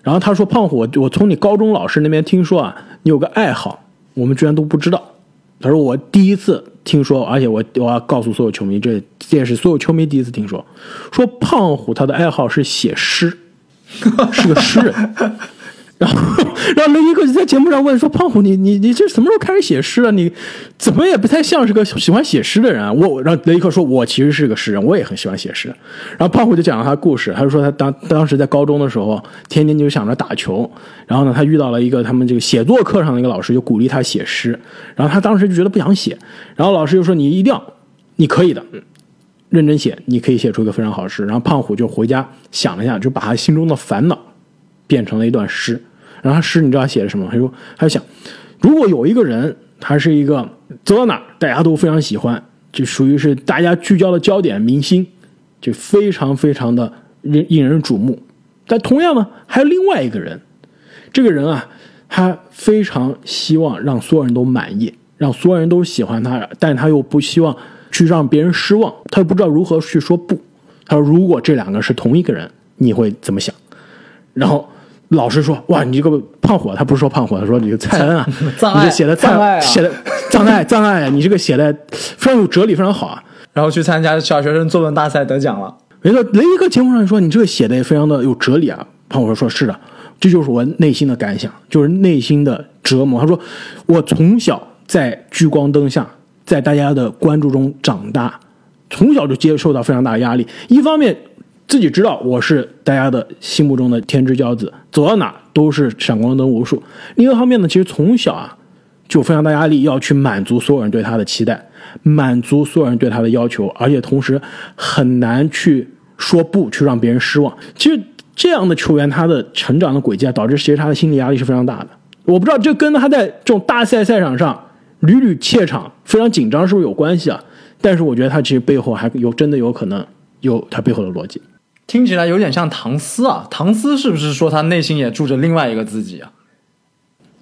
Speaker 1: 然后他说：“胖虎，我我从你高中老师那边听说啊，你有个爱好，我们居然都不知道。”他说：“我第一次听说，而且我我要告诉所有球迷，这这也是所有球迷第一次听说，说胖虎他的爱好是写诗，是个诗人。”然后，然后雷迪克就在节目上问说：“胖虎，你你你这什么时候开始写诗了？你怎么也不太像是个喜欢写诗的人啊！”我让雷迪克说：“我其实是个诗人，我也很喜欢写诗。”然后胖虎就讲了他故事，他就说他当当时在高中的时候，天天就想着打球。然后呢，他遇到了一个他们这个写作课上的一个老师，就鼓励他写诗。然后他当时就觉得不想写，然后老师就说：“你一定要，你可以的，认真写，你可以写出一个非常好的诗。”然后胖虎就回家想了一下，就把他心中的烦恼变成了一段诗。然后诗你知道他写的什么？他说，他就想，如果有一个人，他是一个走到哪儿大家都非常喜欢，就属于是大家聚焦的焦点明星，就非常非常的引引人瞩目。但同样呢，还有另外一个人，这个人啊，他非常希望让所有人都满意，让所有人都喜欢他，但他又不希望去让别人失望，他又不知道如何去说不。他说，如果这两个是同一个人，你会怎么想？然后。老师说：“哇，你这个胖虎，他不是说胖虎，他说你个蔡恩啊，你这写的
Speaker 3: 障碍，
Speaker 1: 写的障碍障碍，你这个写的非常有哲理，非常好啊。”
Speaker 3: 然后去参加小学生作文大赛得奖了。
Speaker 1: 没错，雷一个节目上说你这个写的也非常的有哲理啊。胖虎说：“说是的，这就是我内心的感想，就是内心的折磨。”他说：“我从小在聚光灯下，在大家的关注中长大，从小就接受到非常大的压力。一方面。”自己知道我是大家的心目中的天之骄子，走到哪都是闪光灯无数。另一方面呢，其实从小啊就非常大压力，要去满足所有人对他的期待，满足所有人对他的要求，而且同时很难去说不，去让别人失望。其实这样的球员，他的成长的轨迹啊，导致其实他的心理压力是非常大的。我不知道这跟他在这种大赛赛场上屡屡怯场、非常紧张是不是有关系啊？但是我觉得他其实背后还有真的有可能有他背后的逻辑。
Speaker 3: 听起来有点像唐斯啊，唐斯是不是说他内心也住着另外一个自己啊？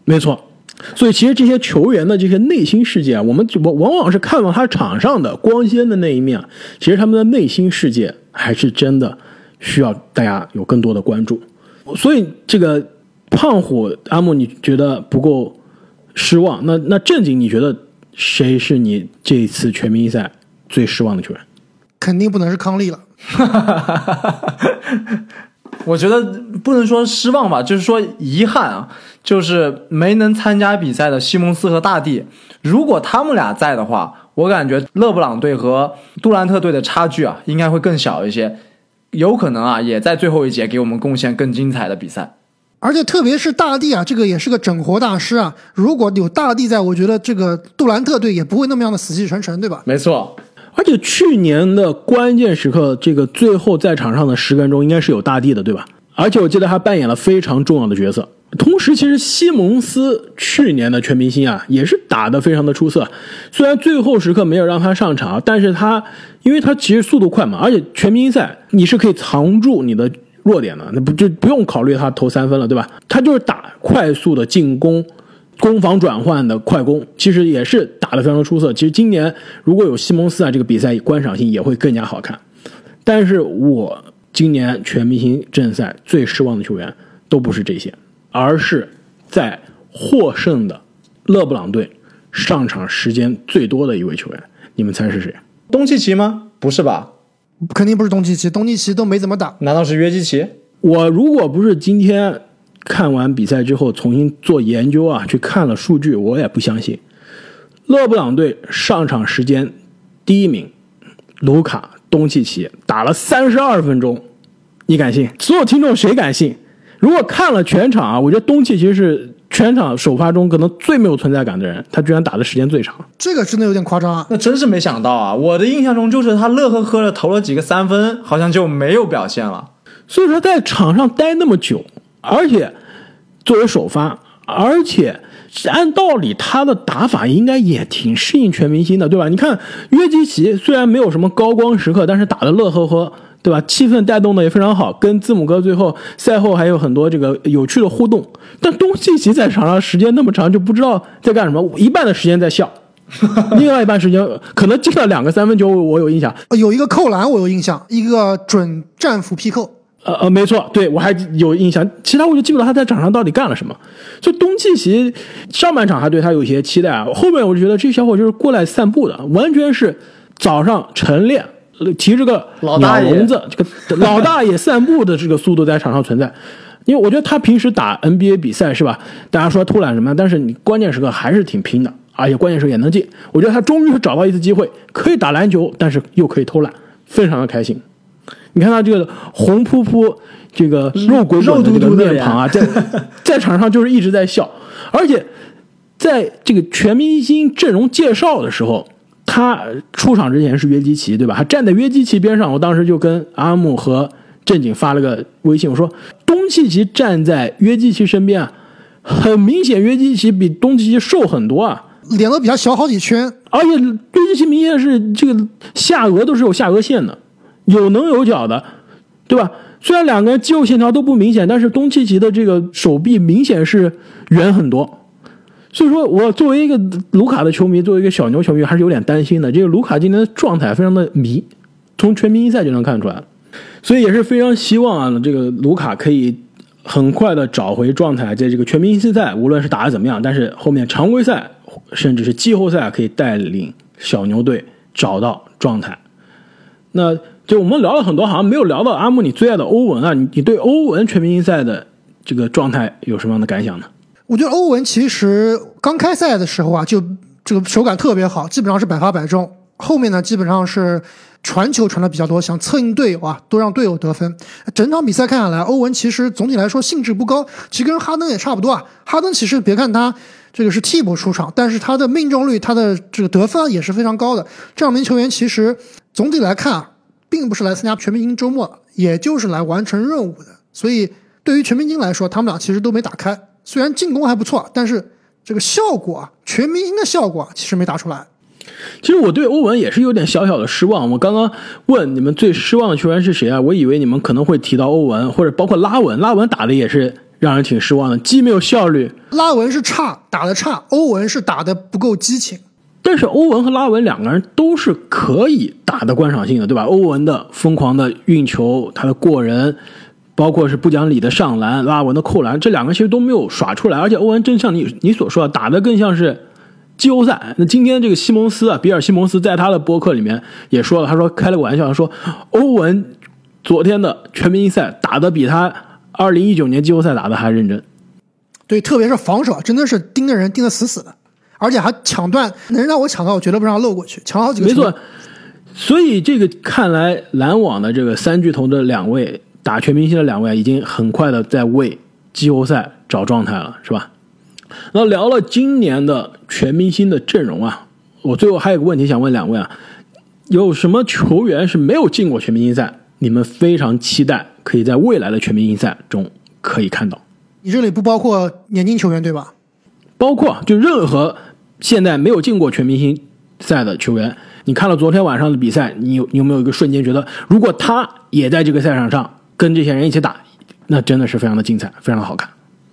Speaker 1: 没错，所以其实这些球员的这些内心世界啊，我们往往往是看到他场上的光鲜的那一面，其实他们的内心世界还是真的需要大家有更多的关注。所以这个胖虎阿木，你觉得不够失望？那那正经，你觉得谁是你这一次全明星赛最失望的球员？
Speaker 2: 肯定不能是康利了。
Speaker 3: 哈哈哈哈哈！我觉得不能说失望吧，就是说遗憾啊，就是没能参加比赛的西蒙斯和大帝。如果他们俩在的话，我感觉勒布朗队和杜兰特队的差距啊，应该会更小一些，有可能啊，也在最后一节给我们贡献更精彩的比赛。
Speaker 2: 而且特别是大帝啊，这个也是个整活大师啊。如果有大帝在，我觉得这个杜兰特队也不会那么样的死气沉沉，对吧？
Speaker 3: 没错。
Speaker 1: 而且去年的关键时刻，这个最后在场上的十个人中，应该是有大帝的，对吧？而且我记得他扮演了非常重要的角色。同时，其实西蒙斯去年的全明星啊，也是打得非常的出色。虽然最后时刻没有让他上场，但是他因为他其实速度快嘛，而且全明星赛你是可以藏住你的弱点的，那不就不用考虑他投三分了，对吧？他就是打快速的进攻。攻防转换的快攻，其实也是打得非常的出色。其实今年如果有西蒙斯啊，这个比赛观赏性也会更加好看。但是我今年全明星正赛最失望的球员都不是这些，而是在获胜的勒布朗队上场时间最多的一位球员。你们猜是谁？
Speaker 3: 东契奇吗？不是吧？
Speaker 2: 肯定不是东契奇，东契奇都没怎么打。
Speaker 3: 难道是约基奇？
Speaker 1: 我如果不是今天看完比赛之后重新做研究啊，去看了数据，我也不相信。勒布朗队上场时间第一名，卢卡东契奇打了三十二分钟，你敢信？所有听众谁敢信？如果看了全场啊，我觉得东契奇是全场首发中可能最没有存在感的人，他居然打的时间最长。
Speaker 2: 这个真的有点夸张啊！
Speaker 3: 那真是没想到啊！我的印象中就是他乐呵呵的投了几个三分，好像就没有表现了。
Speaker 1: 所以说在场上待那么久，而且作为首发，而且按道理他的打法应该也挺适应全明星的，对吧？你看约基奇虽然没有什么高光时刻，但是打的乐呵呵，对吧？气氛带动的也非常好，跟字母哥最后赛后还有很多这个有趣的互动。但东契奇在场上时间那么长，就不知道在干什么，一半的时间在笑。另外一半时间可能进了两个三分球，我有印象。
Speaker 2: 有一个扣篮我有印象，一个准战斧劈扣。
Speaker 1: 呃呃，没错，对我还有印象，其他我就记不得他在场上到底干了什么。就东契奇上半场还对他有一些期待啊，后面我就觉得这小伙就是过来散步的，完全是早上晨练，呃提着个
Speaker 3: 老
Speaker 1: 笼子，这个 老大爷散步的这个速度在场上存在。因为我觉得他平时打 NBA 比赛是吧？大家说偷懒什么，但是你关键时刻还是挺拼的，而且关键时刻也能进。我觉得他终于是找到一次机会，可以打篮球，但是又可以偷懒，非常的开心。你看他这个红扑扑、这个肉滚滚的这个
Speaker 3: 肉嘟嘟的
Speaker 1: 面庞啊，在在场上就是一直在笑，而且在这个全明星阵容介绍的时候，他出场之前是约基奇，对吧？他站在约基奇边上，我当时就跟阿木和正经发了个微信，我说东契奇站在约基奇身边啊，很明显约基奇比东契奇瘦很多啊。
Speaker 2: 脸都比他小好几圈，
Speaker 1: 而且约基奇明显是这个下颚都是有下颚线的，有棱有角的，对吧？虽然两个人肌肉线条都不明显，但是东契奇的这个手臂明显是圆很多。所以说我作为一个卢卡的球迷，作为一个小牛球迷，还是有点担心的。这个卢卡今天的状态非常的迷，从全明星赛就能看出来，所以也是非常希望啊，这个卢卡可以很快的找回状态，在这个全明星赛无论是打得怎么样，但是后面常规赛甚至是季后赛可以带领小牛队找到状态。那就我们聊了很多，好像没有聊到阿木你最爱的欧文啊，你你对欧文全明星赛的这个状态有什么样的感想呢？
Speaker 2: 我觉得欧文其实刚开赛的时候啊，就这个手感特别好，基本上是百发百中。后面呢，基本上是传球传的比较多，想策应队友啊，都让队友得分。整场比赛看下来，欧文其实总体来说兴致不高，其实跟哈登也差不多啊。哈登其实别看他这个是替补出场，但是他的命中率、他的这个得分也是非常高的。这两名球员其实总体来看啊，并不是来参加全明星周末，也就是来完成任务的。所以对于全明星来说，他们俩其实都没打开。虽然进攻还不错，但是这个效果啊，全明星的效果啊，其实没打出来。
Speaker 1: 其实我对欧文也是有点小小的失望。我刚刚问你们最失望的球员是谁啊？我以为你们可能会提到欧文，或者包括拉文。拉文打的也是让人挺失望的，既没有效率，
Speaker 2: 拉文是差，打的差；欧文是打的不够激情。
Speaker 1: 但是欧文和拉文两个人都是可以打的观赏性的，对吧？欧文的疯狂的运球，他的过人，包括是不讲理的上篮，拉文的扣篮，这两个其实都没有耍出来。而且欧文真像你你所说的，打的更像是季后赛。那今天这个西蒙斯啊，比尔西蒙斯在他的博客里面也说了，他说开了个玩笑，他说欧文昨天的全明星赛打的比他二零一九年季后赛打的还认真。
Speaker 2: 对，特别是防守，真的是盯着人盯得死死的，而且还抢断，能让我抢到，我绝对不让漏过去，抢好几个。
Speaker 1: 没错，所以这个看来篮网的这个三巨头的两位打全明星的两位，已经很快的在为季后赛找状态了，是吧？那聊了今年的全明星的阵容啊，我最后还有个问题想问两位啊，有什么球员是没有进过全明星赛？你们非常期待可以在未来的全明星赛中可以看到，
Speaker 2: 你这里不包括年轻球员对吧？
Speaker 1: 包括就任何现在没有进过全明星赛的球员，你看了昨天晚上的比赛，你有你有没有一个瞬间觉得，如果他也在这个赛场上跟这些人一起打，那真的是非常的精彩，非常的好看。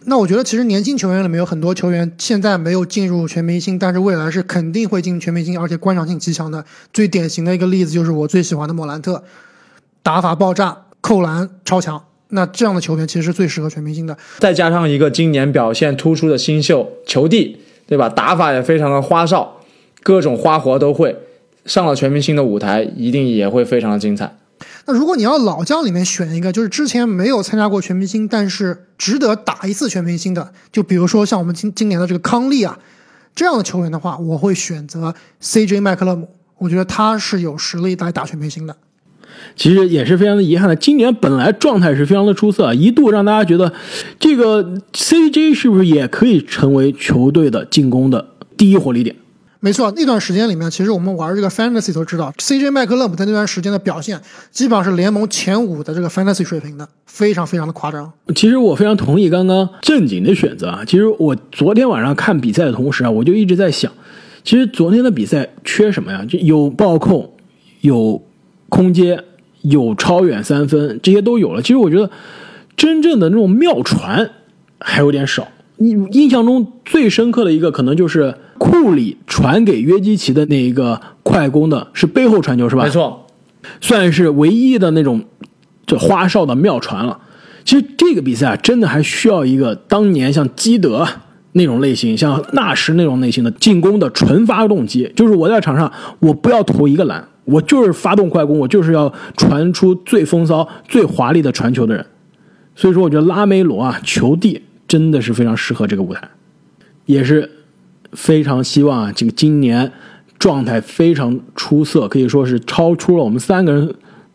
Speaker 2: 那我觉得其实年轻球员里面有很多球员现在没有进入全明星，但是未来是肯定会进全明星，而且观赏性极强的。最典型的一个例子就是我最喜欢的莫兰特，打法爆炸，扣篮超强。那这样的球员其实是最适合全明星的。
Speaker 3: 再加上一个今年表现突出的新秀球帝，对吧？打法也非常的花哨，各种花活都会。上了全明星的舞台，一定也会非常的精彩。
Speaker 2: 那如果你要老将里面选一个，就是之前没有参加过全明星，但是值得打一次全明星的，就比如说像我们今今年的这个康利啊这样的球员的话，我会选择 CJ 麦克勒姆。我觉得他是有实力来打全明星的。
Speaker 1: 其实也是非常的遗憾的，今年本来状态是非常的出色，一度让大家觉得这个 CJ 是不是也可以成为球队的进攻的第一火力点？
Speaker 2: 没错，那段时间里面，其实我们玩这个 fantasy 都知道，CJ 麦克勒姆在那段时间的表现，基本上是联盟前五的这个 fantasy 水平的，非常非常的夸张。
Speaker 1: 其实我非常同意刚刚正经的选择啊。其实我昨天晚上看比赛的同时啊，我就一直在想，其实昨天的比赛缺什么呀？就有暴控，有空接，有超远三分，这些都有了。其实我觉得真正的那种妙传还有点少。你印象中最深刻的一个，可能就是库里传给约基奇的那一个快攻的，是背后传球是吧？
Speaker 3: 没错，
Speaker 1: 算是唯一的那种就花哨的妙传了。其实这个比赛啊，真的还需要一个当年像基德那种类型，像纳什那种类型的进攻的纯发动机。就是我在场上，我不要投一个篮，我就是发动快攻，我就是要传出最风骚、最华丽的传球的人。所以说，我觉得拉梅罗啊，球帝。真的是非常适合这个舞台，也是非常希望啊，这个今年状态非常出色，可以说是超出了我们三个人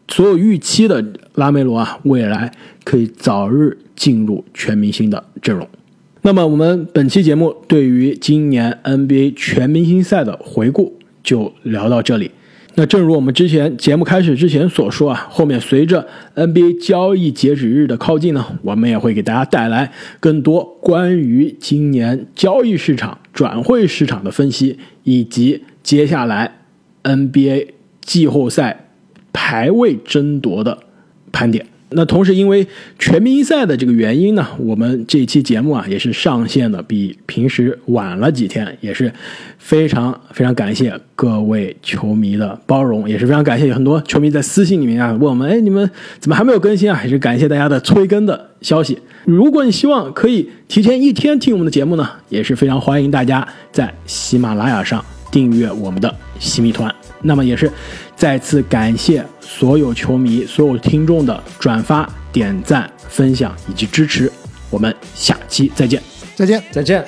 Speaker 1: 所有预期的拉梅罗啊，未来可以早日进入全明星的阵容。那么，我们本期节目对于今年 NBA 全明星赛的回顾就聊到这里。那正如我们之前节目开始之前所说啊，后面随着 NBA 交易截止日的靠近呢，我们也会给大家带来更多关于今年交易市场、转会市场的分析，以及接下来 NBA 季后赛排位争夺的盘点。那同时，因为全明星赛的这个原因呢，我们这期节目啊也是上线的比平时晚了几天，也是非常非常感谢各位球迷的包容，也是非常感谢有很多球迷在私信里面啊问我们，哎，你们怎么还没有更新啊？也是感谢大家的催更的消息。如果你希望可以提前一天听我们的节目呢，也是非常欢迎大家在喜马拉雅上订阅我们的喜迷团。那么也是再次感谢所有球迷、所有听众的转发、点赞、分享以及支持。我们下期再见，
Speaker 2: 再见。
Speaker 3: 再见。